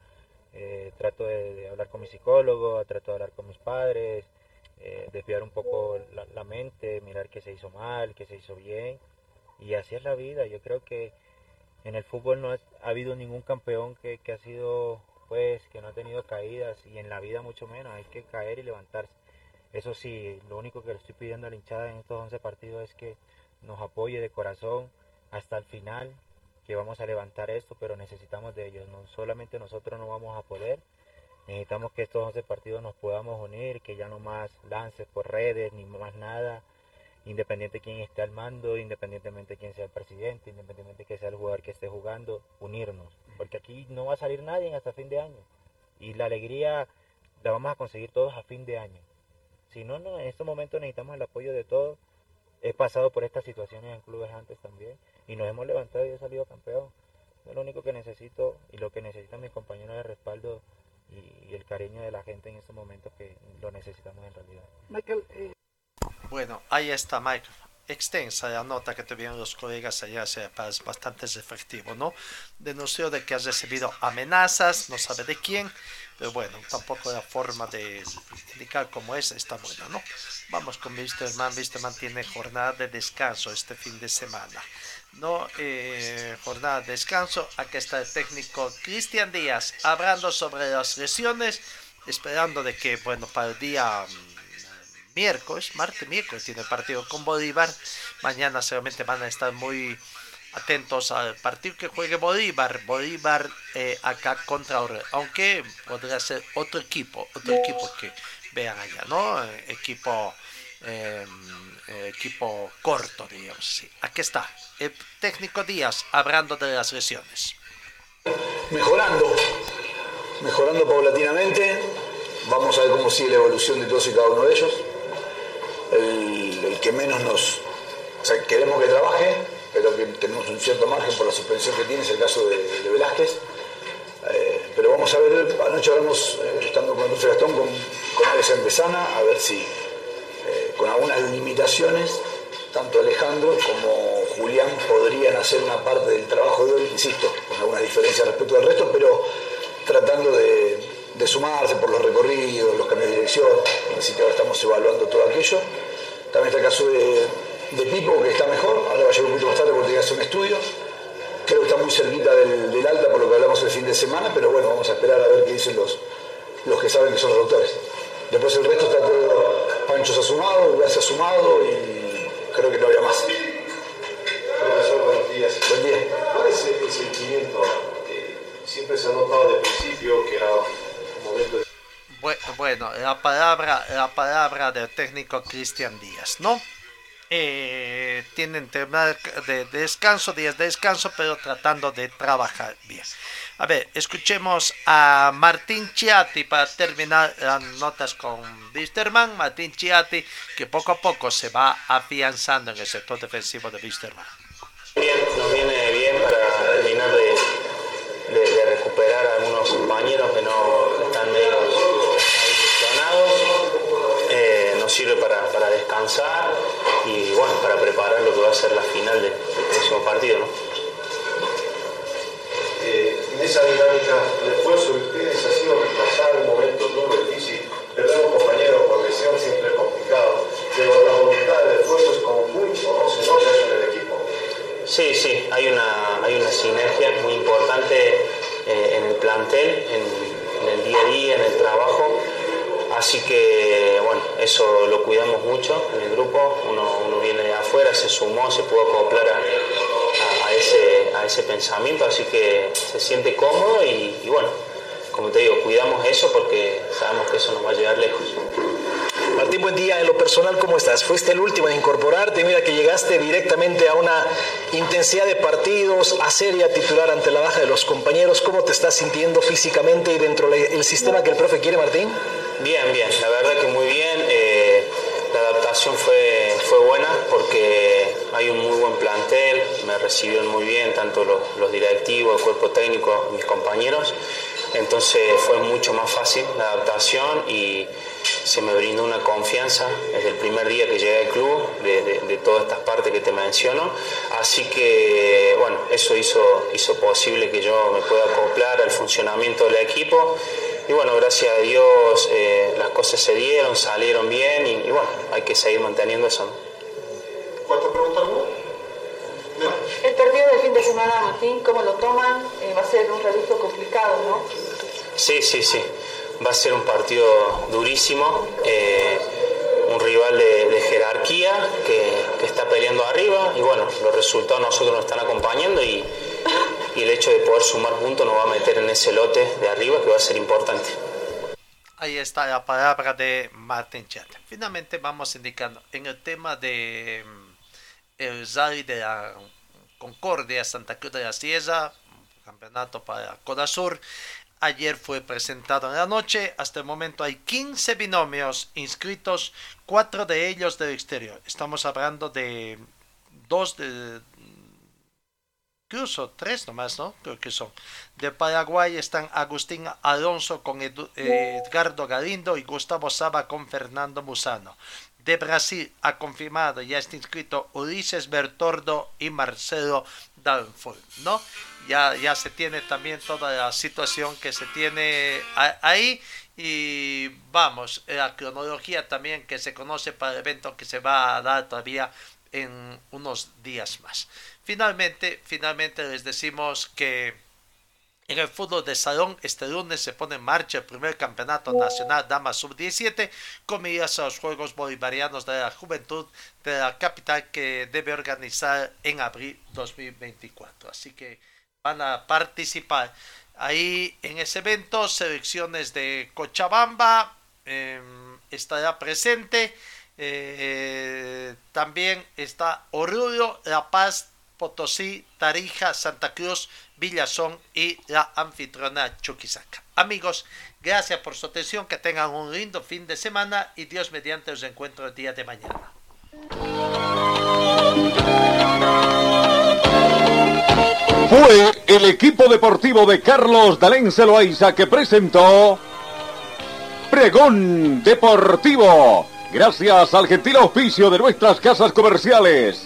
Eh, trato de, hablar con mi psicólogo, trato de hablar con mis padres, eh, desviar un poco la, mente, mirar qué se hizo mal, qué se hizo bien. Y así es la vida. Yo creo que en el fútbol no ha, habido ningún campeón que, ha sido, pues, que no ha tenido caídas y en la vida mucho menos. Hay que caer y levantarse. Eso sí, lo único que le estoy pidiendo a la hinchada en estos 11 partidos es que nos apoye de corazón hasta el final, que vamos a levantar esto, pero necesitamos de ellos. No solamente nosotros no vamos a poder, Necesitamos que estos 11 partidos nos podamos unir, que ya no más lances por redes ni más nada, independiente de quién esté al mando, independientemente de quién sea el presidente, independientemente de quién sea el jugador que esté jugando, unirnos. Porque aquí no va a salir nadie hasta fin de año. Y la alegría la vamos a conseguir todos a fin de año. Si no, no en estos momentos necesitamos el apoyo de todos. He pasado por estas situaciones en clubes antes también y nos hemos levantado y he salido campeón. Es lo único que necesito y lo que necesitan mis compañeros de respaldo y, el cariño de la gente en estos momentos que lo necesitamos en realidad. Michael, eh, Bueno, ahí está Michael. Extensa la nota que tuvieron los colegas se parece bastante efectivo, ¿no? Denunció de que ha recibido amenazas, no sabe de quién, pero bueno, tampoco la forma de indicar cómo es está buena, ¿no? Vamos con Mann, Mann tiene jornada de descanso este fin de semana no eh, jornada de descanso. Aquí está el técnico Cristian Díaz hablando sobre las lesiones, esperando de que, bueno, para el día mm, miércoles, martes, miércoles tiene partido con Bolívar. Mañana seguramente van a estar muy atentos al partido que juegue Bolívar. Bolívar eh, acá contra Orel, aunque podría ser otro equipo, otro equipo que vean allá, ¿no? equipo Em, eh, equipo corto, digamos así. Aquí está, el técnico Díaz hablando de las lesiones. Mejorando, mejorando paulatinamente. Vamos a ver cómo sigue la evolución de todos y cada uno de ellos. El, que menos nos. Queremos que trabaje, pero que tenemos un cierto margen por la suspensión que tiene, es el caso de, Velázquez. Eh, pero vamos a ver, anoche hablamos, eh, estando con el Gastón, con, con Alex Empezana, a ver si con algunas limitaciones, tanto Alejandro como Julián podrían hacer una parte del trabajo de hoy, insisto, con algunas diferencias respecto al resto, pero tratando de, sumarse por los recorridos, los cambios de dirección, así que ahora estamos evaluando todo aquello. También está el caso de, Pipo, que está mejor, ahora va a llegar un poquito más tarde porque tiene que hacer un estudio. Creo que está muy cerquita del, alta por lo que hablamos el fin de semana, pero bueno, vamos a esperar a ver qué dicen los, los que saben que son los doctores. Después el resto está todo Pancho se ha sumado, se ha sumado y creo que no había más. Profesor, buenos días. Buen día. ¿Cuál es el sentimiento que siempre se ha notado de principio que era un momento de... Bueno, la palabra, la palabra del técnico Cristian Díaz, ¿no? eh, tienen terminar de, descanso, días de descanso, pero tratando de trabajar bien. A ver, escuchemos a Martín Chiati para terminar las notas con Wisterman. Martín Chiati, que poco a poco se va afianzando en el sector defensivo de Wisterman. Bien, nos viene bien para terminar de, recuperar a algunos compañeros que no están medio ilusionados. Eh, nos sirve para, descansar y bueno, para preparar lo que va a ser la final del próximo partido. ¿no? Eh, en esa dinámica el esfuerzo de ustedes ha sido pasar un momento duro, difícil, perder un compañero por lesión siempre es complicado, pero la voluntad del esfuerzo es conjunto, se nota eso en el equipo. Sí, sí, hay una, hay una sinergia muy importante eh, en el plantel, en, el día a día, en el trajo. Así que, bueno, eso lo cuidamos mucho en el grupo. Uno, viene de afuera, se sumó, se pudo acoplar a, ese, a ese pensamiento, así que se siente cómodo y, y bueno, como te digo, cuidamos eso porque sabemos que eso nos va a llevar lejos. Martín, buen día. En lo personal, ¿cómo estás? Fuiste el último en incorporarte. Mira que llegaste directamente a una intensidad de partidos, a seria titular ante la baja de los compañeros. ¿Cómo te estás sintiendo físicamente y dentro del sistema que el profe quiere, Martín? Bien, bien. La verdad que muy bien. Eh, la adaptación fue, fue buena porque hay un muy buen plantel. Me recibieron muy bien tanto los, directivos, el cuerpo técnico, mis compañeros. Entonces fue mucho más fácil la adaptación y se me brindó una confianza desde el primer día que llegué al club, de, todas estas partes que te menciono. Así que, bueno, eso hizo, hizo posible que yo me pueda acoplar al funcionamiento del equipo. Y bueno, gracias a Dios eh, las cosas se dieron, salieron bien y, bueno, hay que seguir manteniendo eso. ¿Cuántas preguntas El partido del fin de semana, Martín, ¿cómo lo toman? Eh, va a ser un reducto complicado, ¿no? Sí, sí, sí va a ser un partido durísimo, eh, un rival de, jerarquía que, está peleando arriba y bueno, los resultados nosotros nos están acompañando y, el hecho de poder sumar puntos nos va a meter en ese lote de arriba que va a ser importante. Ahí está la palabra de Martin Chat. Finalmente vamos indicando en el tema de mm, el Zari de la Concordia Santa Cruz de la Sierra, campeonato para Sur ayer fue presentado en la noche. Hasta el momento hay 15 binomios inscritos, cuatro de ellos del exterior. Estamos hablando de dos de... Incluso tres nomás, ¿no? Creo que son. De Paraguay están Agustín Alonso con Edgardo Galindo y Gustavo Saba con Fernando Musano. De Brasil ha confirmado, ya está inscrito Ulises Bertordo y Marcelo Danford, ¿no? ya, ya se tiene también toda la situación que se tiene ahí y vamos, la cronología también que se conoce para el evento que se va a dar todavía en unos días más. Finalmente, finalmente les decimos que en el fútbol de salón, este lunes se pone en marcha el primer campeonato nacional Damas Sub-17 con a los Juegos Bolivarianos de la Juventud de la capital que debe organizar en abril 2024. Así que van a participar. Ahí en ese evento, selecciones de Cochabamba em, estará presente. Eh, también está Oruro, La Paz, Potosí, Tarija, Santa Cruz, Villazón y la anfitriona Chuquisaca. Amigos, gracias por su atención, que tengan un lindo fin de semana y Dios mediante os encuentro el día de mañana. Fue el equipo deportivo de Carlos Dalén Celoaiza que presentó Pregón Deportivo. Gracias al gentil auspicio de nuestras casas comerciales.